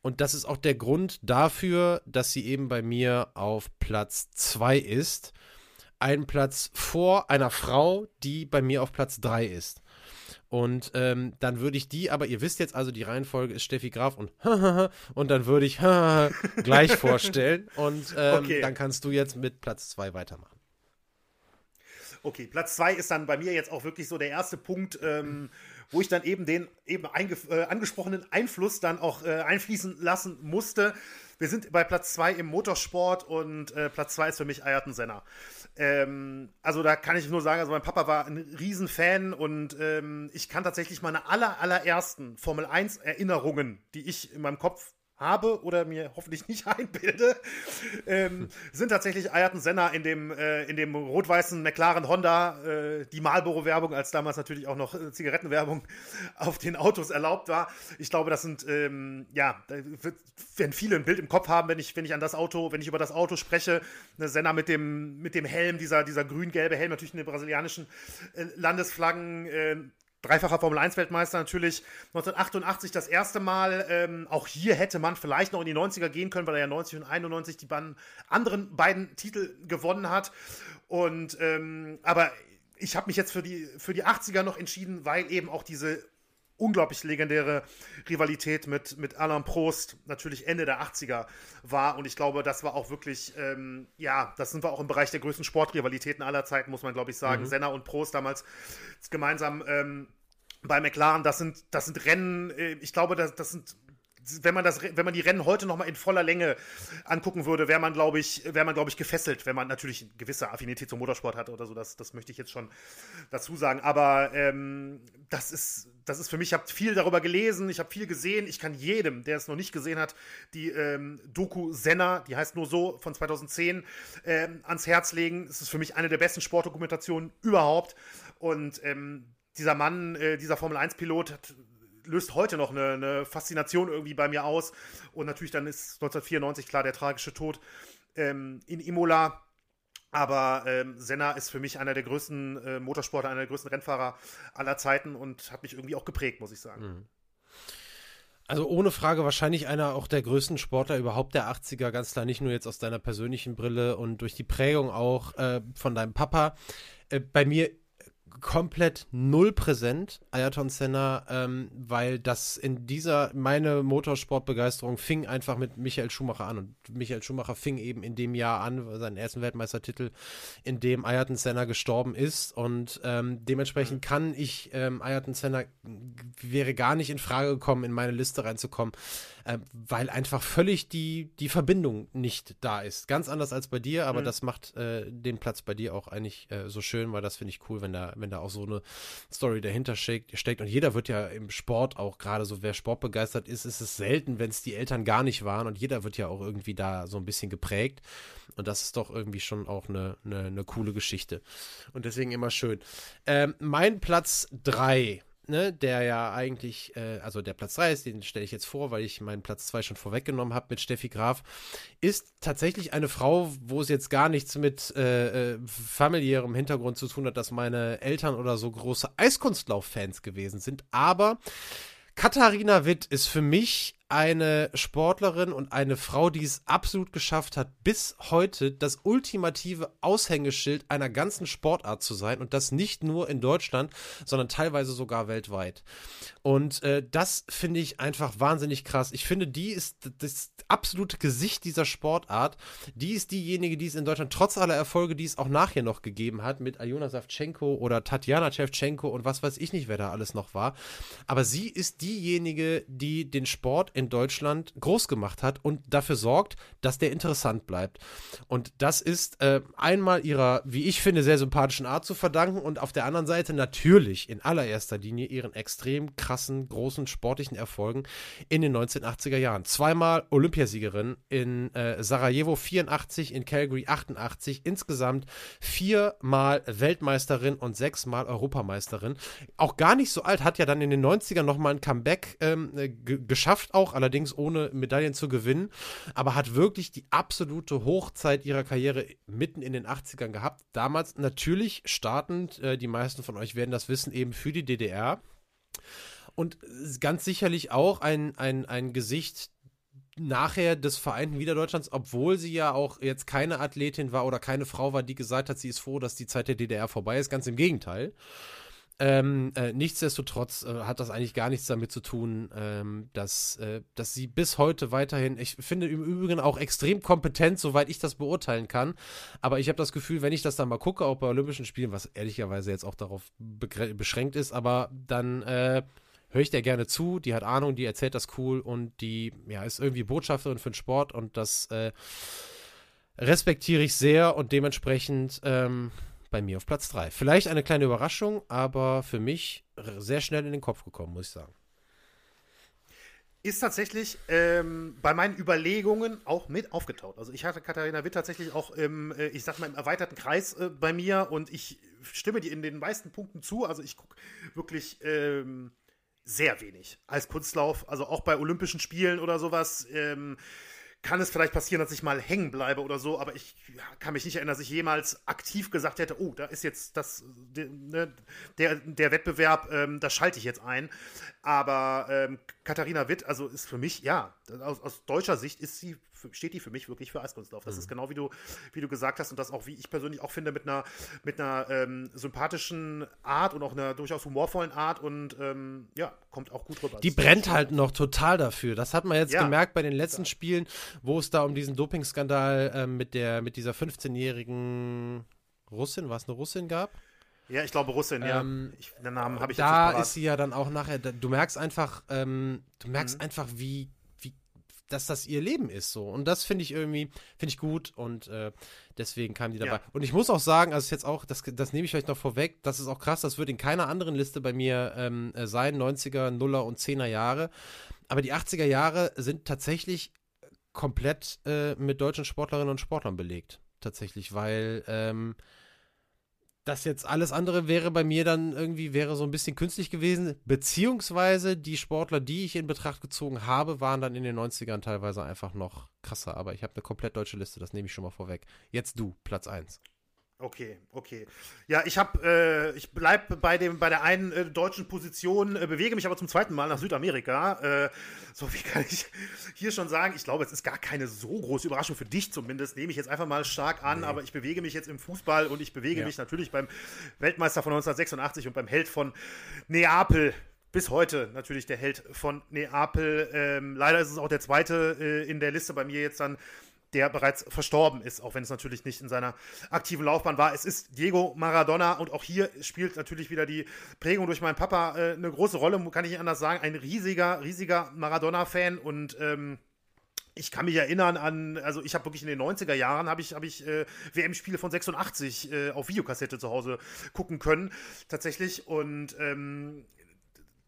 Und das ist auch der Grund dafür, dass sie eben bei mir auf Platz 2 ist. Ein Platz vor einer Frau, die bei mir auf Platz 3 ist. Und ähm, dann würde ich die, aber ihr wisst jetzt also, die Reihenfolge ist Steffi Graf und und dann würde ich gleich vorstellen. Und ähm, okay. dann kannst du jetzt mit Platz 2 weitermachen. Okay, Platz 2 ist dann bei mir jetzt auch wirklich so der erste Punkt. Ähm, wo ich dann eben den eben äh, angesprochenen Einfluss dann auch äh, einfließen lassen musste. Wir sind bei Platz 2 im Motorsport und äh, Platz 2 ist für mich Ayrton Senna. Ähm, also da kann ich nur sagen, also mein Papa war ein Riesenfan und ähm, ich kann tatsächlich meine aller, allerersten Formel 1 Erinnerungen, die ich in meinem Kopf habe oder mir hoffentlich nicht einbilde, ähm, sind tatsächlich Ayrton Senna in dem, äh, in dem rot-weißen McLaren Honda, äh, die Marlboro-Werbung, als damals natürlich auch noch äh, Zigarettenwerbung auf den Autos erlaubt war. Ich glaube, das sind, ähm, ja, da werden viele ein Bild im Kopf haben, wenn ich, wenn ich an das Auto, wenn ich über das Auto spreche. Ne, Senna mit dem, mit dem Helm, dieser, dieser grün-gelbe Helm, natürlich in den brasilianischen äh, Landesflaggen, äh, dreifacher Formel-1-Weltmeister natürlich 1988 das erste Mal. Ähm, auch hier hätte man vielleicht noch in die 90er gehen können, weil er ja 90 und 91 die anderen beiden Titel gewonnen hat. Und ähm, aber ich habe mich jetzt für die, für die 80er noch entschieden, weil eben auch diese unglaublich legendäre Rivalität mit, mit Alain Prost natürlich Ende der 80er war. Und ich glaube, das war auch wirklich, ähm, ja, das sind wir auch im Bereich der größten Sportrivalitäten aller Zeiten, muss man, glaube ich, sagen. Mhm. Senna und Prost damals gemeinsam ähm, bei McLaren, das sind, das sind Rennen, äh, ich glaube, das, das sind wenn man das, wenn man die Rennen heute noch mal in voller Länge angucken würde, wäre man, glaube ich, wäre man, glaube ich, gefesselt, wenn man natürlich eine gewisse Affinität zum Motorsport hat oder so. Das, das möchte ich jetzt schon dazu sagen. Aber ähm, das ist, das ist für mich. Ich habe viel darüber gelesen, ich habe viel gesehen. Ich kann jedem, der es noch nicht gesehen hat, die ähm, Doku Senna, die heißt nur so von 2010, ähm, ans Herz legen. Es ist für mich eine der besten Sportdokumentationen überhaupt. Und ähm, dieser Mann, äh, dieser Formel 1-Pilot hat löst heute noch eine, eine, Faszination irgendwie bei mir aus. Und natürlich dann ist 1994 klar der tragische Tod ähm, in Imola. Aber ähm, Senna ist für mich einer der größten äh, Motorsportler, einer der größten Rennfahrer aller Zeiten und hat mich irgendwie auch geprägt, muss ich sagen. Mhm. Also ohne Frage wahrscheinlich einer auch der größten Sportler überhaupt der 80er, ganz klar nicht nur jetzt aus deiner persönlichen Brille und durch die Prägung auch äh, von deinem Papa. Äh, bei mir komplett null präsent, Ayrton Senna, ähm, weil das in dieser, meine Motorsportbegeisterung fing einfach mit Michael Schumacher an und Michael Schumacher fing eben in dem Jahr an, seinen ersten Weltmeistertitel, in dem Ayrton Senna gestorben ist und ähm, dementsprechend kann ich, ähm, Ayrton Senna wäre gar nicht in Frage gekommen, in meine Liste reinzukommen, äh, weil einfach völlig die, die Verbindung nicht da ist. Ganz anders als bei dir, aber mhm. das macht äh, den Platz bei dir auch eigentlich äh, so schön, weil das finde ich cool, wenn da, wenn da auch so eine Story dahinter steckt. Und jeder wird ja im Sport auch gerade so, wer sportbegeistert ist, ist es selten, wenn es die Eltern gar nicht waren. Und jeder wird ja auch irgendwie da so ein bisschen geprägt. Und das ist doch irgendwie schon auch eine, eine, eine coole Geschichte. Und deswegen immer schön. Ähm, mein Platz 3 ne, der ja eigentlich, äh, also der Platz 3 ist, den stelle ich jetzt vor, weil ich meinen Platz 2 schon vorweggenommen habe mit Steffi Graf, ist tatsächlich eine Frau, wo es jetzt gar nichts mit äh, äh, familiärem Hintergrund zu tun hat, dass meine Eltern oder so große Eiskunstlauf-Fans gewesen sind, aber Katharina Witt ist für mich eine Sportlerin und eine Frau, die es absolut geschafft hat, bis heute das ultimative Aushängeschild einer ganzen Sportart zu sein und das nicht nur in Deutschland, sondern teilweise sogar weltweit. Und äh, das finde ich einfach wahnsinnig krass. Ich finde, die ist das absolute Gesicht dieser Sportart. Die ist diejenige, die es in Deutschland trotz aller Erfolge, die es auch nachher noch gegeben hat, mit Aljona Savchenko oder Tatjana Shevchenko und was weiß ich nicht, wer da alles noch war. Aber sie ist diejenige, die den Sport in Deutschland groß gemacht hat und dafür sorgt, dass der interessant bleibt. Und das ist äh, einmal ihrer, wie ich finde, sehr sympathischen Art zu verdanken und auf der anderen Seite natürlich in allererster Linie ihren extrem krassen, großen sportlichen Erfolgen in den 1980er Jahren. Zweimal Olympiasiegerin in äh, Sarajevo 84, in Calgary 88, insgesamt viermal Weltmeisterin und sechsmal Europameisterin. Auch gar nicht so alt, hat ja dann in den 90ern nochmal ein Comeback ähm, geschafft, auch allerdings ohne Medaillen zu gewinnen, aber hat wirklich die absolute Hochzeit ihrer Karriere mitten in den 80ern gehabt. Damals natürlich startend, äh, die meisten von euch werden das wissen, eben für die DDR. Und ganz sicherlich auch ein, ein, ein Gesicht nachher des Vereinten Wiederdeutschlands, obwohl sie ja auch jetzt keine Athletin war oder keine Frau war, die gesagt hat, sie ist froh, dass die Zeit der DDR vorbei ist. Ganz im Gegenteil. Ähm, äh, nichtsdestotrotz äh, hat das eigentlich gar nichts damit zu tun, ähm, dass, äh, dass sie bis heute weiterhin, ich finde im Übrigen auch extrem kompetent, soweit ich das beurteilen kann. Aber ich habe das Gefühl, wenn ich das dann mal gucke, auch bei Olympischen Spielen, was ehrlicherweise jetzt auch darauf beschränkt ist, aber dann äh, höre ich der gerne zu. Die hat Ahnung, die erzählt das cool und die ja, ist irgendwie Botschafterin für den Sport und das äh, respektiere ich sehr und dementsprechend. Ähm, bei mir auf Platz 3. Vielleicht eine kleine Überraschung, aber für mich sehr schnell in den Kopf gekommen, muss ich sagen. Ist tatsächlich ähm, bei meinen Überlegungen auch mit aufgetaucht. Also ich hatte Katharina Witt tatsächlich auch im, äh, ich sag mal, im erweiterten Kreis äh, bei mir und ich stimme dir in den meisten Punkten zu. Also ich gucke wirklich ähm, sehr wenig als Kunstlauf, also auch bei Olympischen Spielen oder sowas. Ähm, kann es vielleicht passieren, dass ich mal hängen bleibe oder so, aber ich kann mich nicht erinnern, dass ich jemals aktiv gesagt hätte, oh, da ist jetzt das, ne, der, der Wettbewerb, ähm, da schalte ich jetzt ein. Aber ähm, Katharina Witt, also ist für mich, ja, aus, aus deutscher Sicht ist sie steht die für mich wirklich für Eiskunstlauf. Das mhm. ist genau wie du, wie du gesagt hast und das auch, wie ich persönlich auch finde, mit einer, mit einer ähm, sympathischen Art und auch einer durchaus humorvollen Art und ähm, ja, kommt auch gut rüber. Die brennt halt noch total dafür. Das hat man jetzt ja. gemerkt bei den letzten ja. Spielen, wo es da um diesen Dopingskandal äh, mit, der, mit dieser 15-jährigen Russin, war es eine Russin gab? Ja, ich glaube Russin, ähm, ja. Ich, den Namen habe ich da jetzt Da ist sie ja dann auch nachher, du merkst einfach, ähm, du merkst mhm. einfach, wie dass das ihr Leben ist so. Und das finde ich irgendwie, finde ich gut und äh, deswegen kam die dabei. Ja. Und ich muss auch sagen, also jetzt auch, das, das nehme ich euch noch vorweg, das ist auch krass, das wird in keiner anderen Liste bei mir ähm, äh, sein, 90er, Nuller und 10er Jahre. Aber die 80er Jahre sind tatsächlich komplett äh, mit deutschen Sportlerinnen und Sportlern belegt. Tatsächlich, weil ähm, das jetzt alles andere wäre bei mir dann irgendwie, wäre so ein bisschen künstlich gewesen. Beziehungsweise die Sportler, die ich in Betracht gezogen habe, waren dann in den 90ern teilweise einfach noch krasser. Aber ich habe eine komplett deutsche Liste, das nehme ich schon mal vorweg. Jetzt du, Platz 1. Okay, okay. Ja, ich habe, äh, ich bleibe bei dem, bei der einen äh, deutschen Position, äh, bewege mich aber zum zweiten Mal nach Südamerika. Äh, so wie kann ich hier schon sagen. Ich glaube, es ist gar keine so große Überraschung für dich zumindest. Nehme ich jetzt einfach mal stark an. Nee. Aber ich bewege mich jetzt im Fußball und ich bewege ja. mich natürlich beim Weltmeister von 1986 und beim Held von Neapel bis heute natürlich der Held von Neapel. Ähm, leider ist es auch der zweite äh, in der Liste bei mir jetzt dann der bereits verstorben ist, auch wenn es natürlich nicht in seiner aktiven Laufbahn war. Es ist Diego Maradona und auch hier spielt natürlich wieder die Prägung durch meinen Papa äh, eine große Rolle, kann ich nicht anders sagen. Ein riesiger, riesiger Maradona-Fan und ähm, ich kann mich erinnern an, also ich habe wirklich in den 90er Jahren habe ich, hab ich äh, WM-Spiele von 86 äh, auf Videokassette zu Hause gucken können, tatsächlich. Und ähm,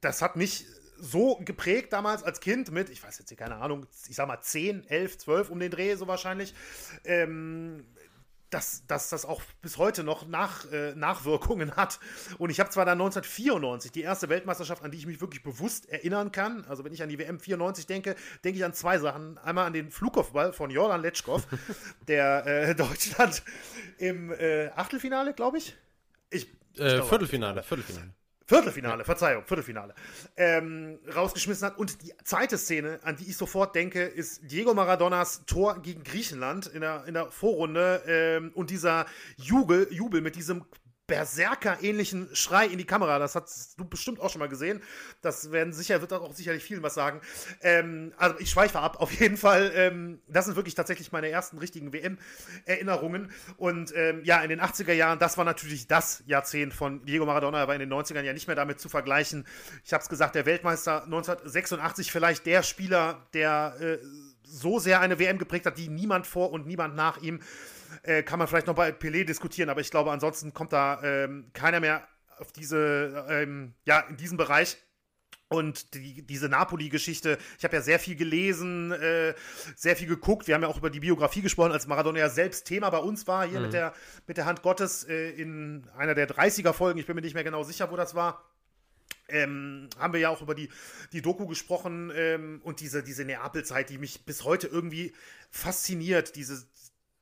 das hat mich so geprägt damals als Kind mit, ich weiß jetzt keine Ahnung, ich sag mal 10, 11, 12 um den Dreh so wahrscheinlich, ähm, dass, dass das auch bis heute noch nach, äh, Nachwirkungen hat. Und ich habe zwar dann 1994 die erste Weltmeisterschaft, an die ich mich wirklich bewusst erinnern kann. Also wenn ich an die WM 94 denke, denke ich an zwei Sachen. Einmal an den Flugkopfball von Jordan Letschkow, der äh, Deutschland im äh, Achtelfinale, glaube ich. Ich, ich äh, Viertelfinale, Viertelfinale. Viertelfinale, Verzeihung, Viertelfinale, ähm, rausgeschmissen hat. Und die zweite Szene, an die ich sofort denke, ist Diego Maradonas Tor gegen Griechenland in der, in der Vorrunde ähm, und dieser Jubel, Jubel mit diesem Berserker-ähnlichen Schrei in die Kamera. Das hast du bestimmt auch schon mal gesehen. Das werden sicher, wird auch sicherlich vielen was sagen. Ähm, also ich schweife ab, auf jeden Fall. Ähm, das sind wirklich tatsächlich meine ersten richtigen WM-Erinnerungen. Und ähm, ja, in den 80er Jahren, das war natürlich das Jahrzehnt von Diego Maradona, aber in den 90ern ja nicht mehr damit zu vergleichen. Ich habe es gesagt, der Weltmeister 1986 vielleicht der Spieler, der äh, so sehr eine WM geprägt hat, die niemand vor und niemand nach ihm äh, kann man vielleicht noch bei Pelé diskutieren, aber ich glaube, ansonsten kommt da ähm, keiner mehr auf diese, ähm, ja, in diesem Bereich. Und die, diese Napoli-Geschichte, ich habe ja sehr viel gelesen, äh, sehr viel geguckt. Wir haben ja auch über die Biografie gesprochen, als Maradona ja selbst Thema bei uns war, hier mhm. mit, der, mit der Hand Gottes äh, in einer der 30er-Folgen. Ich bin mir nicht mehr genau sicher, wo das war. Ähm, haben wir ja auch über die, die Doku gesprochen ähm, und diese, diese Neapel-Zeit, die mich bis heute irgendwie fasziniert. Diese,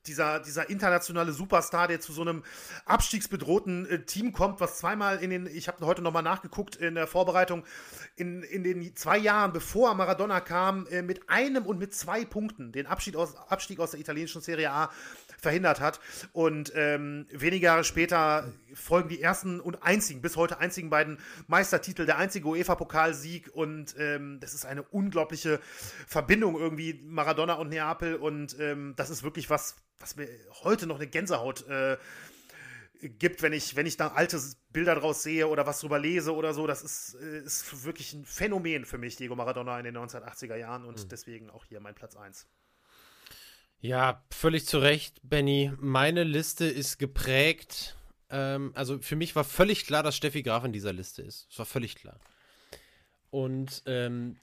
dieser, dieser internationale Superstar, der zu so einem abstiegsbedrohten äh, Team kommt, was zweimal in den, ich habe heute nochmal nachgeguckt in der Vorbereitung, in, in den zwei Jahren, bevor Maradona kam, äh, mit einem und mit zwei Punkten den Abstieg aus, Abstieg aus der italienischen Serie A verhindert hat. Und ähm, wenige Jahre später folgen die ersten und einzigen, bis heute einzigen beiden Meistertitel, der einzige UEFA-Pokalsieg. Und ähm, das ist eine unglaubliche Verbindung irgendwie, Maradona und Neapel. Und ähm, das ist wirklich was, was mir heute noch eine Gänsehaut äh, gibt, wenn ich, wenn ich da alte Bilder draus sehe oder was drüber lese oder so. Das ist, äh, ist wirklich ein Phänomen für mich, Diego Maradona in den 1980er Jahren und mhm. deswegen auch hier mein Platz 1. Ja, völlig zu Recht, Benny. Meine Liste ist geprägt. Ähm, also für mich war völlig klar, dass Steffi Graf in dieser Liste ist. Es war völlig klar. Und ähm,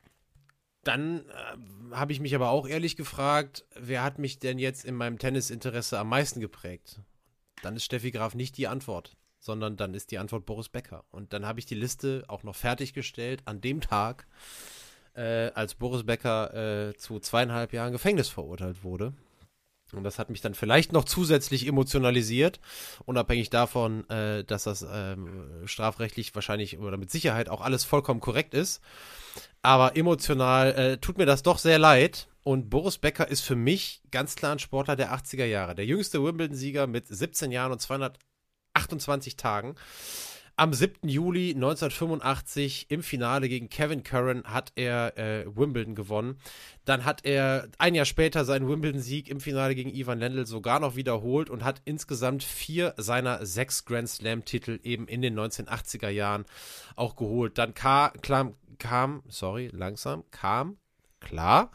dann äh, habe ich mich aber auch ehrlich gefragt, wer hat mich denn jetzt in meinem Tennisinteresse am meisten geprägt? Dann ist Steffi Graf nicht die Antwort, sondern dann ist die Antwort Boris Becker. Und dann habe ich die Liste auch noch fertiggestellt an dem Tag, äh, als Boris Becker äh, zu zweieinhalb Jahren Gefängnis verurteilt wurde. Und das hat mich dann vielleicht noch zusätzlich emotionalisiert, unabhängig davon, äh, dass das ähm, strafrechtlich wahrscheinlich oder mit Sicherheit auch alles vollkommen korrekt ist. Aber emotional äh, tut mir das doch sehr leid. Und Boris Becker ist für mich ganz klar ein Sportler der 80er Jahre. Der jüngste Wimbledon-Sieger mit 17 Jahren und 228 Tagen. Am 7. Juli 1985 im Finale gegen Kevin Curran hat er äh, Wimbledon gewonnen. Dann hat er ein Jahr später seinen Wimbledon-Sieg im Finale gegen Ivan Lendl sogar noch wiederholt und hat insgesamt vier seiner sechs Grand Slam-Titel eben in den 1980er Jahren auch geholt. Dann kam, kam sorry, langsam, kam, klar,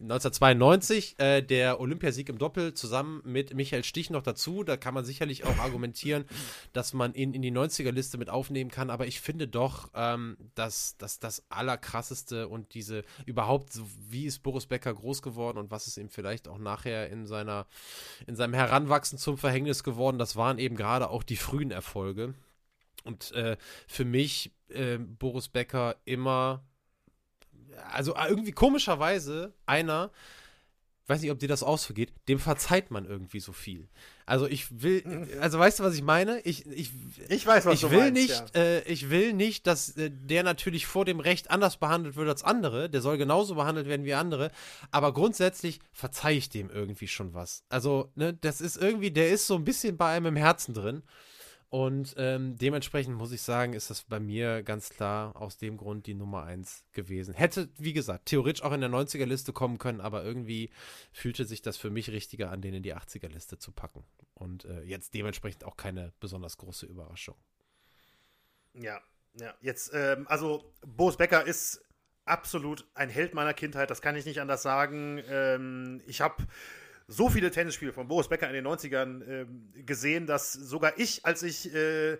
1992 äh, der Olympiasieg im Doppel zusammen mit Michael Stich noch dazu. Da kann man sicherlich auch argumentieren, dass man ihn in die 90er-Liste mit aufnehmen kann. Aber ich finde doch, ähm, dass, dass das Allerkrasseste und diese überhaupt, wie ist Boris Becker groß geworden und was ist ihm vielleicht auch nachher in, seiner, in seinem Heranwachsen zum Verhängnis geworden, das waren eben gerade auch die frühen Erfolge. Und äh, für mich äh, Boris Becker immer also äh, irgendwie komischerweise einer, weiß nicht, ob dir das auch so geht, dem verzeiht man irgendwie so viel. Also ich will, also weißt du, was ich meine? Ich, ich, ich weiß, was ich du will meinst, nicht, ja. äh, ich will nicht, dass äh, der natürlich vor dem Recht anders behandelt wird als andere. Der soll genauso behandelt werden wie andere. Aber grundsätzlich verzeihe ich dem irgendwie schon was. Also, ne, das ist irgendwie, der ist so ein bisschen bei einem im Herzen drin. Und ähm, dementsprechend muss ich sagen, ist das bei mir ganz klar aus dem Grund die Nummer 1 gewesen. Hätte, wie gesagt, theoretisch auch in der 90er-Liste kommen können, aber irgendwie fühlte sich das für mich richtiger an, den in die 80er-Liste zu packen. Und äh, jetzt dementsprechend auch keine besonders große Überraschung. Ja, ja. Jetzt, ähm, also Boris Becker ist absolut ein Held meiner Kindheit, das kann ich nicht anders sagen. Ähm, ich habe so viele Tennisspiele von Boris Becker in den 90ern äh, gesehen, dass sogar ich, als ich äh,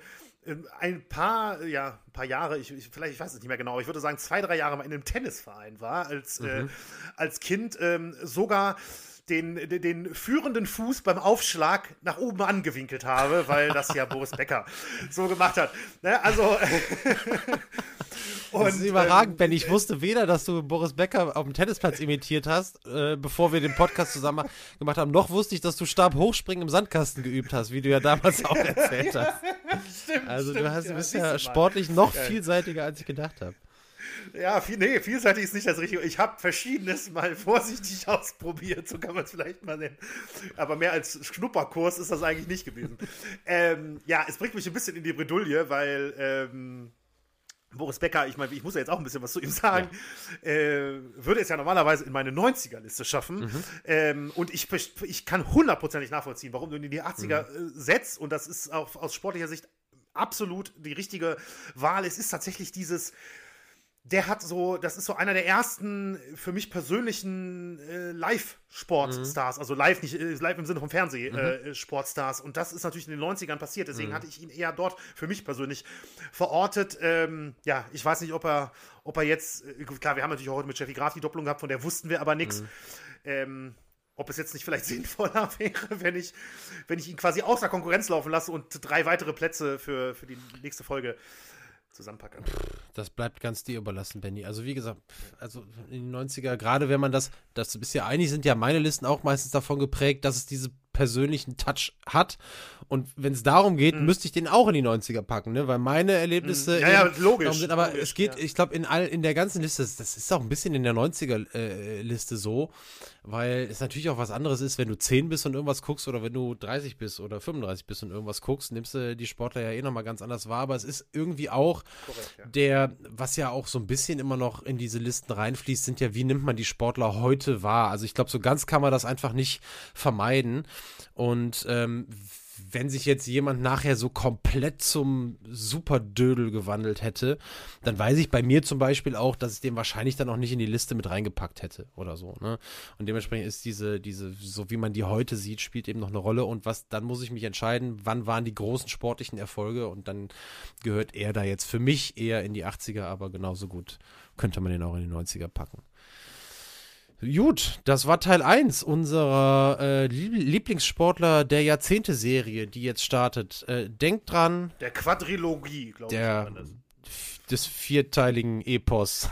ein paar, ja, ein paar Jahre, ich, ich, vielleicht, ich weiß es nicht mehr genau, ich würde sagen zwei, drei Jahre mal in einem Tennisverein war, als, äh, mhm. äh, als Kind ähm, sogar den, den, den, führenden Fuß beim Aufschlag nach oben angewinkelt habe, weil das ja Boris Becker so gemacht hat. Ne? Also Und, das ist überragend, ähm, Ben. Ich wusste weder, dass du Boris Becker auf dem Tennisplatz imitiert hast, äh, bevor wir den Podcast zusammen gemacht haben, noch wusste ich, dass du Stab hochspringen im Sandkasten geübt hast, wie du ja damals auch erzählt hast. stimmt, also du, hast, du bist ja, ja sportlich noch vielseitiger, als ich gedacht habe. Ja, viel, nee, vielseitig ist nicht das Richtige. Ich habe Verschiedenes mal vorsichtig ausprobiert, so kann man es vielleicht mal nennen. Aber mehr als Schnupperkurs ist das eigentlich nicht gewesen. ähm, ja, es bringt mich ein bisschen in die Bredouille, weil ähm, Boris Becker, ich meine, ich muss ja jetzt auch ein bisschen was zu ihm sagen, ja. äh, würde es ja normalerweise in meine 90er-Liste schaffen. Mhm. Ähm, und ich, ich kann hundertprozentig nachvollziehen, warum du in die 80er mhm. äh, setzt. Und das ist auch aus sportlicher Sicht absolut die richtige Wahl. Es ist tatsächlich dieses der hat so, das ist so einer der ersten für mich persönlichen äh, Live-Sportstars, mhm. also live nicht, äh, live im Sinne vom Fernseh-Sportstars. Mhm. Äh, und das ist natürlich in den 90ern passiert, deswegen mhm. hatte ich ihn eher dort für mich persönlich verortet. Ähm, ja, ich weiß nicht, ob er, ob er jetzt, äh, klar, wir haben natürlich auch heute mit Jeffy Graf die Doppelung gehabt, von der wussten wir aber nichts. Mhm. Ähm, ob es jetzt nicht vielleicht sinnvoller wäre, wenn ich, wenn ich ihn quasi außer Konkurrenz laufen lasse und drei weitere Plätze für, für die nächste Folge zusammenpacken. Das bleibt ganz dir überlassen, Benny. Also wie gesagt, also in den 90er, gerade wenn man das, das ist ja eigentlich sind ja meine Listen auch meistens davon geprägt, dass es diese persönlichen Touch hat. Und wenn es darum geht, mhm. müsste ich den auch in die 90er packen, ne? Weil meine Erlebnisse. Mhm. Ja, ja, logisch. Sind, aber logisch, es geht, ja. ich glaube, in all, in der ganzen Liste, das ist auch ein bisschen in der 90er-Liste äh, so, weil es natürlich auch was anderes ist, wenn du 10 bist und irgendwas guckst oder wenn du 30 bist oder 35 bist und irgendwas guckst, nimmst du die Sportler ja eh nochmal ganz anders wahr. Aber es ist irgendwie auch Korrekt, ja. der, was ja auch so ein bisschen immer noch in diese Listen reinfließt, sind ja, wie nimmt man die Sportler heute wahr? Also ich glaube, so ganz kann man das einfach nicht vermeiden. Und ähm, wenn sich jetzt jemand nachher so komplett zum Superdödel gewandelt hätte, dann weiß ich bei mir zum Beispiel auch, dass ich den wahrscheinlich dann auch nicht in die Liste mit reingepackt hätte oder so. Ne? Und dementsprechend ist diese, diese, so wie man die heute sieht, spielt eben noch eine Rolle. Und was, dann muss ich mich entscheiden, wann waren die großen sportlichen Erfolge und dann gehört er da jetzt für mich eher in die 80er, aber genauso gut könnte man den auch in die 90er packen. Gut, das war Teil 1 unserer äh, Lieblingssportler der Jahrzehnte-Serie, die jetzt startet. Äh, denkt dran. Der Quadrilogie, glaube ich. Des vierteiligen Epos.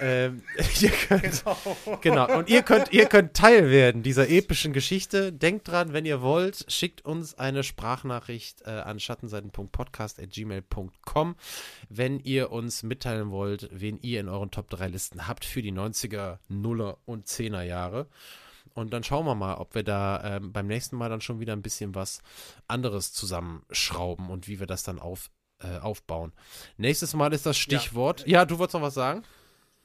Ähm, ihr könnt, genau. genau. Und ihr könnt, ihr könnt Teil werden dieser epischen Geschichte. Denkt dran, wenn ihr wollt, schickt uns eine Sprachnachricht äh, an schattenseiten.podcast.gmail.com, wenn ihr uns mitteilen wollt, wen ihr in euren Top 3 Listen habt für die 90er, 0er und 10er Jahre. Und dann schauen wir mal, ob wir da ähm, beim nächsten Mal dann schon wieder ein bisschen was anderes zusammenschrauben und wie wir das dann auf, äh, aufbauen. Nächstes Mal ist das Stichwort. Ja, ja du wolltest noch was sagen?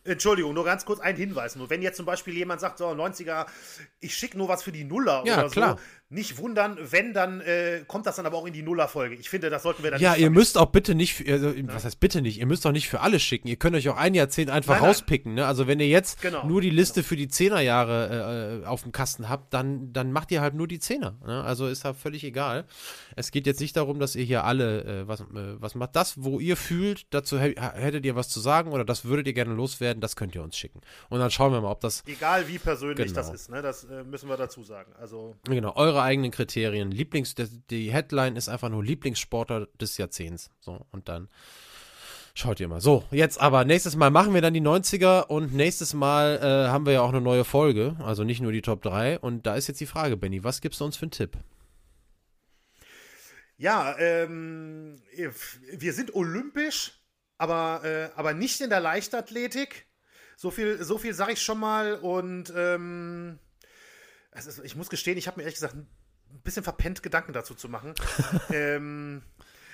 Entschuldigung, nur ganz kurz ein Hinweis. Nur wenn jetzt zum Beispiel jemand sagt, so 90er, ich schicke nur was für die Nuller ja, oder klar. so, nicht wundern, wenn, dann äh, kommt das dann aber auch in die Nullerfolge. Ich finde, das sollten wir dann Ja, ihr müsst auch bitte nicht, für, also, ja. was heißt bitte nicht, ihr müsst doch nicht für alle schicken. Ihr könnt euch auch ein Jahrzehnt einfach nein, rauspicken. Ne? Also wenn ihr jetzt genau. nur die Liste genau. für die Zehnerjahre äh, auf dem Kasten habt, dann, dann macht ihr halt nur die Zehner. Ne? Also ist ja völlig egal. Es geht jetzt nicht darum, dass ihr hier alle äh, was, äh, was macht. Das, wo ihr fühlt, dazu hättet ihr was zu sagen oder das würdet ihr gerne loswerden, das könnt ihr uns schicken. Und dann schauen wir mal, ob das... Egal wie persönlich genau. das ist, ne? das äh, müssen wir dazu sagen. Also... Genau, eure eigenen Kriterien. Lieblings, die Headline ist einfach nur Lieblingssportler des Jahrzehnts. So, und dann Schaut ihr mal. So, jetzt aber, nächstes Mal machen wir dann die 90er und nächstes Mal äh, haben wir ja auch eine neue Folge, also nicht nur die Top 3. Und da ist jetzt die Frage, Benny, was gibst du uns für einen Tipp? Ja, ähm, wir sind olympisch, aber, äh, aber nicht in der Leichtathletik. So viel, so viel sage ich schon mal. Und ähm, ist, ich muss gestehen, ich habe mir ehrlich gesagt ein bisschen verpennt, Gedanken dazu zu machen. ähm,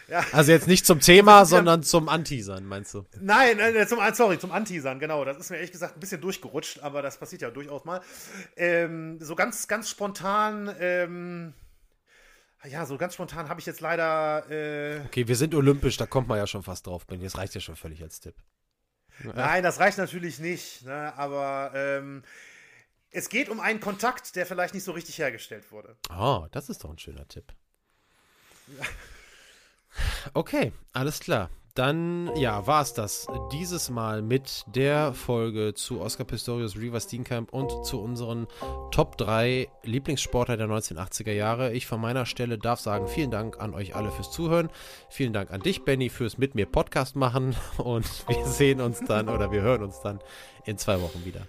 ja. Also jetzt nicht zum Thema, sondern zum Anteasern, meinst du? Nein, äh, zum, sorry, zum Anteasern, genau. Das ist mir ehrlich gesagt ein bisschen durchgerutscht, aber das passiert ja durchaus mal. Ähm, so ganz, ganz spontan, ähm, ja, so ganz spontan habe ich jetzt leider. Äh, okay, wir sind olympisch, da kommt man ja schon fast drauf, Ben. Das reicht ja schon völlig als Tipp. Nein, das reicht natürlich nicht, ne? aber ähm, es geht um einen Kontakt, der vielleicht nicht so richtig hergestellt wurde. Oh, das ist doch ein schöner Tipp. Okay, alles klar. Dann, ja, war es das dieses Mal mit der Folge zu Oscar Pistorius, Riva Steenkamp und zu unseren Top 3 Lieblingssportler der 1980er Jahre. Ich von meiner Stelle darf sagen, vielen Dank an euch alle fürs Zuhören. Vielen Dank an dich, Benny, fürs mit mir Podcast machen. Und wir sehen uns dann oder wir hören uns dann in zwei Wochen wieder.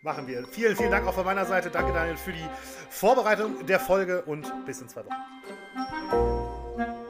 Machen wir. Vielen, vielen Dank auch von meiner Seite. Danke, Daniel, für die Vorbereitung der Folge und bis in zwei Wochen.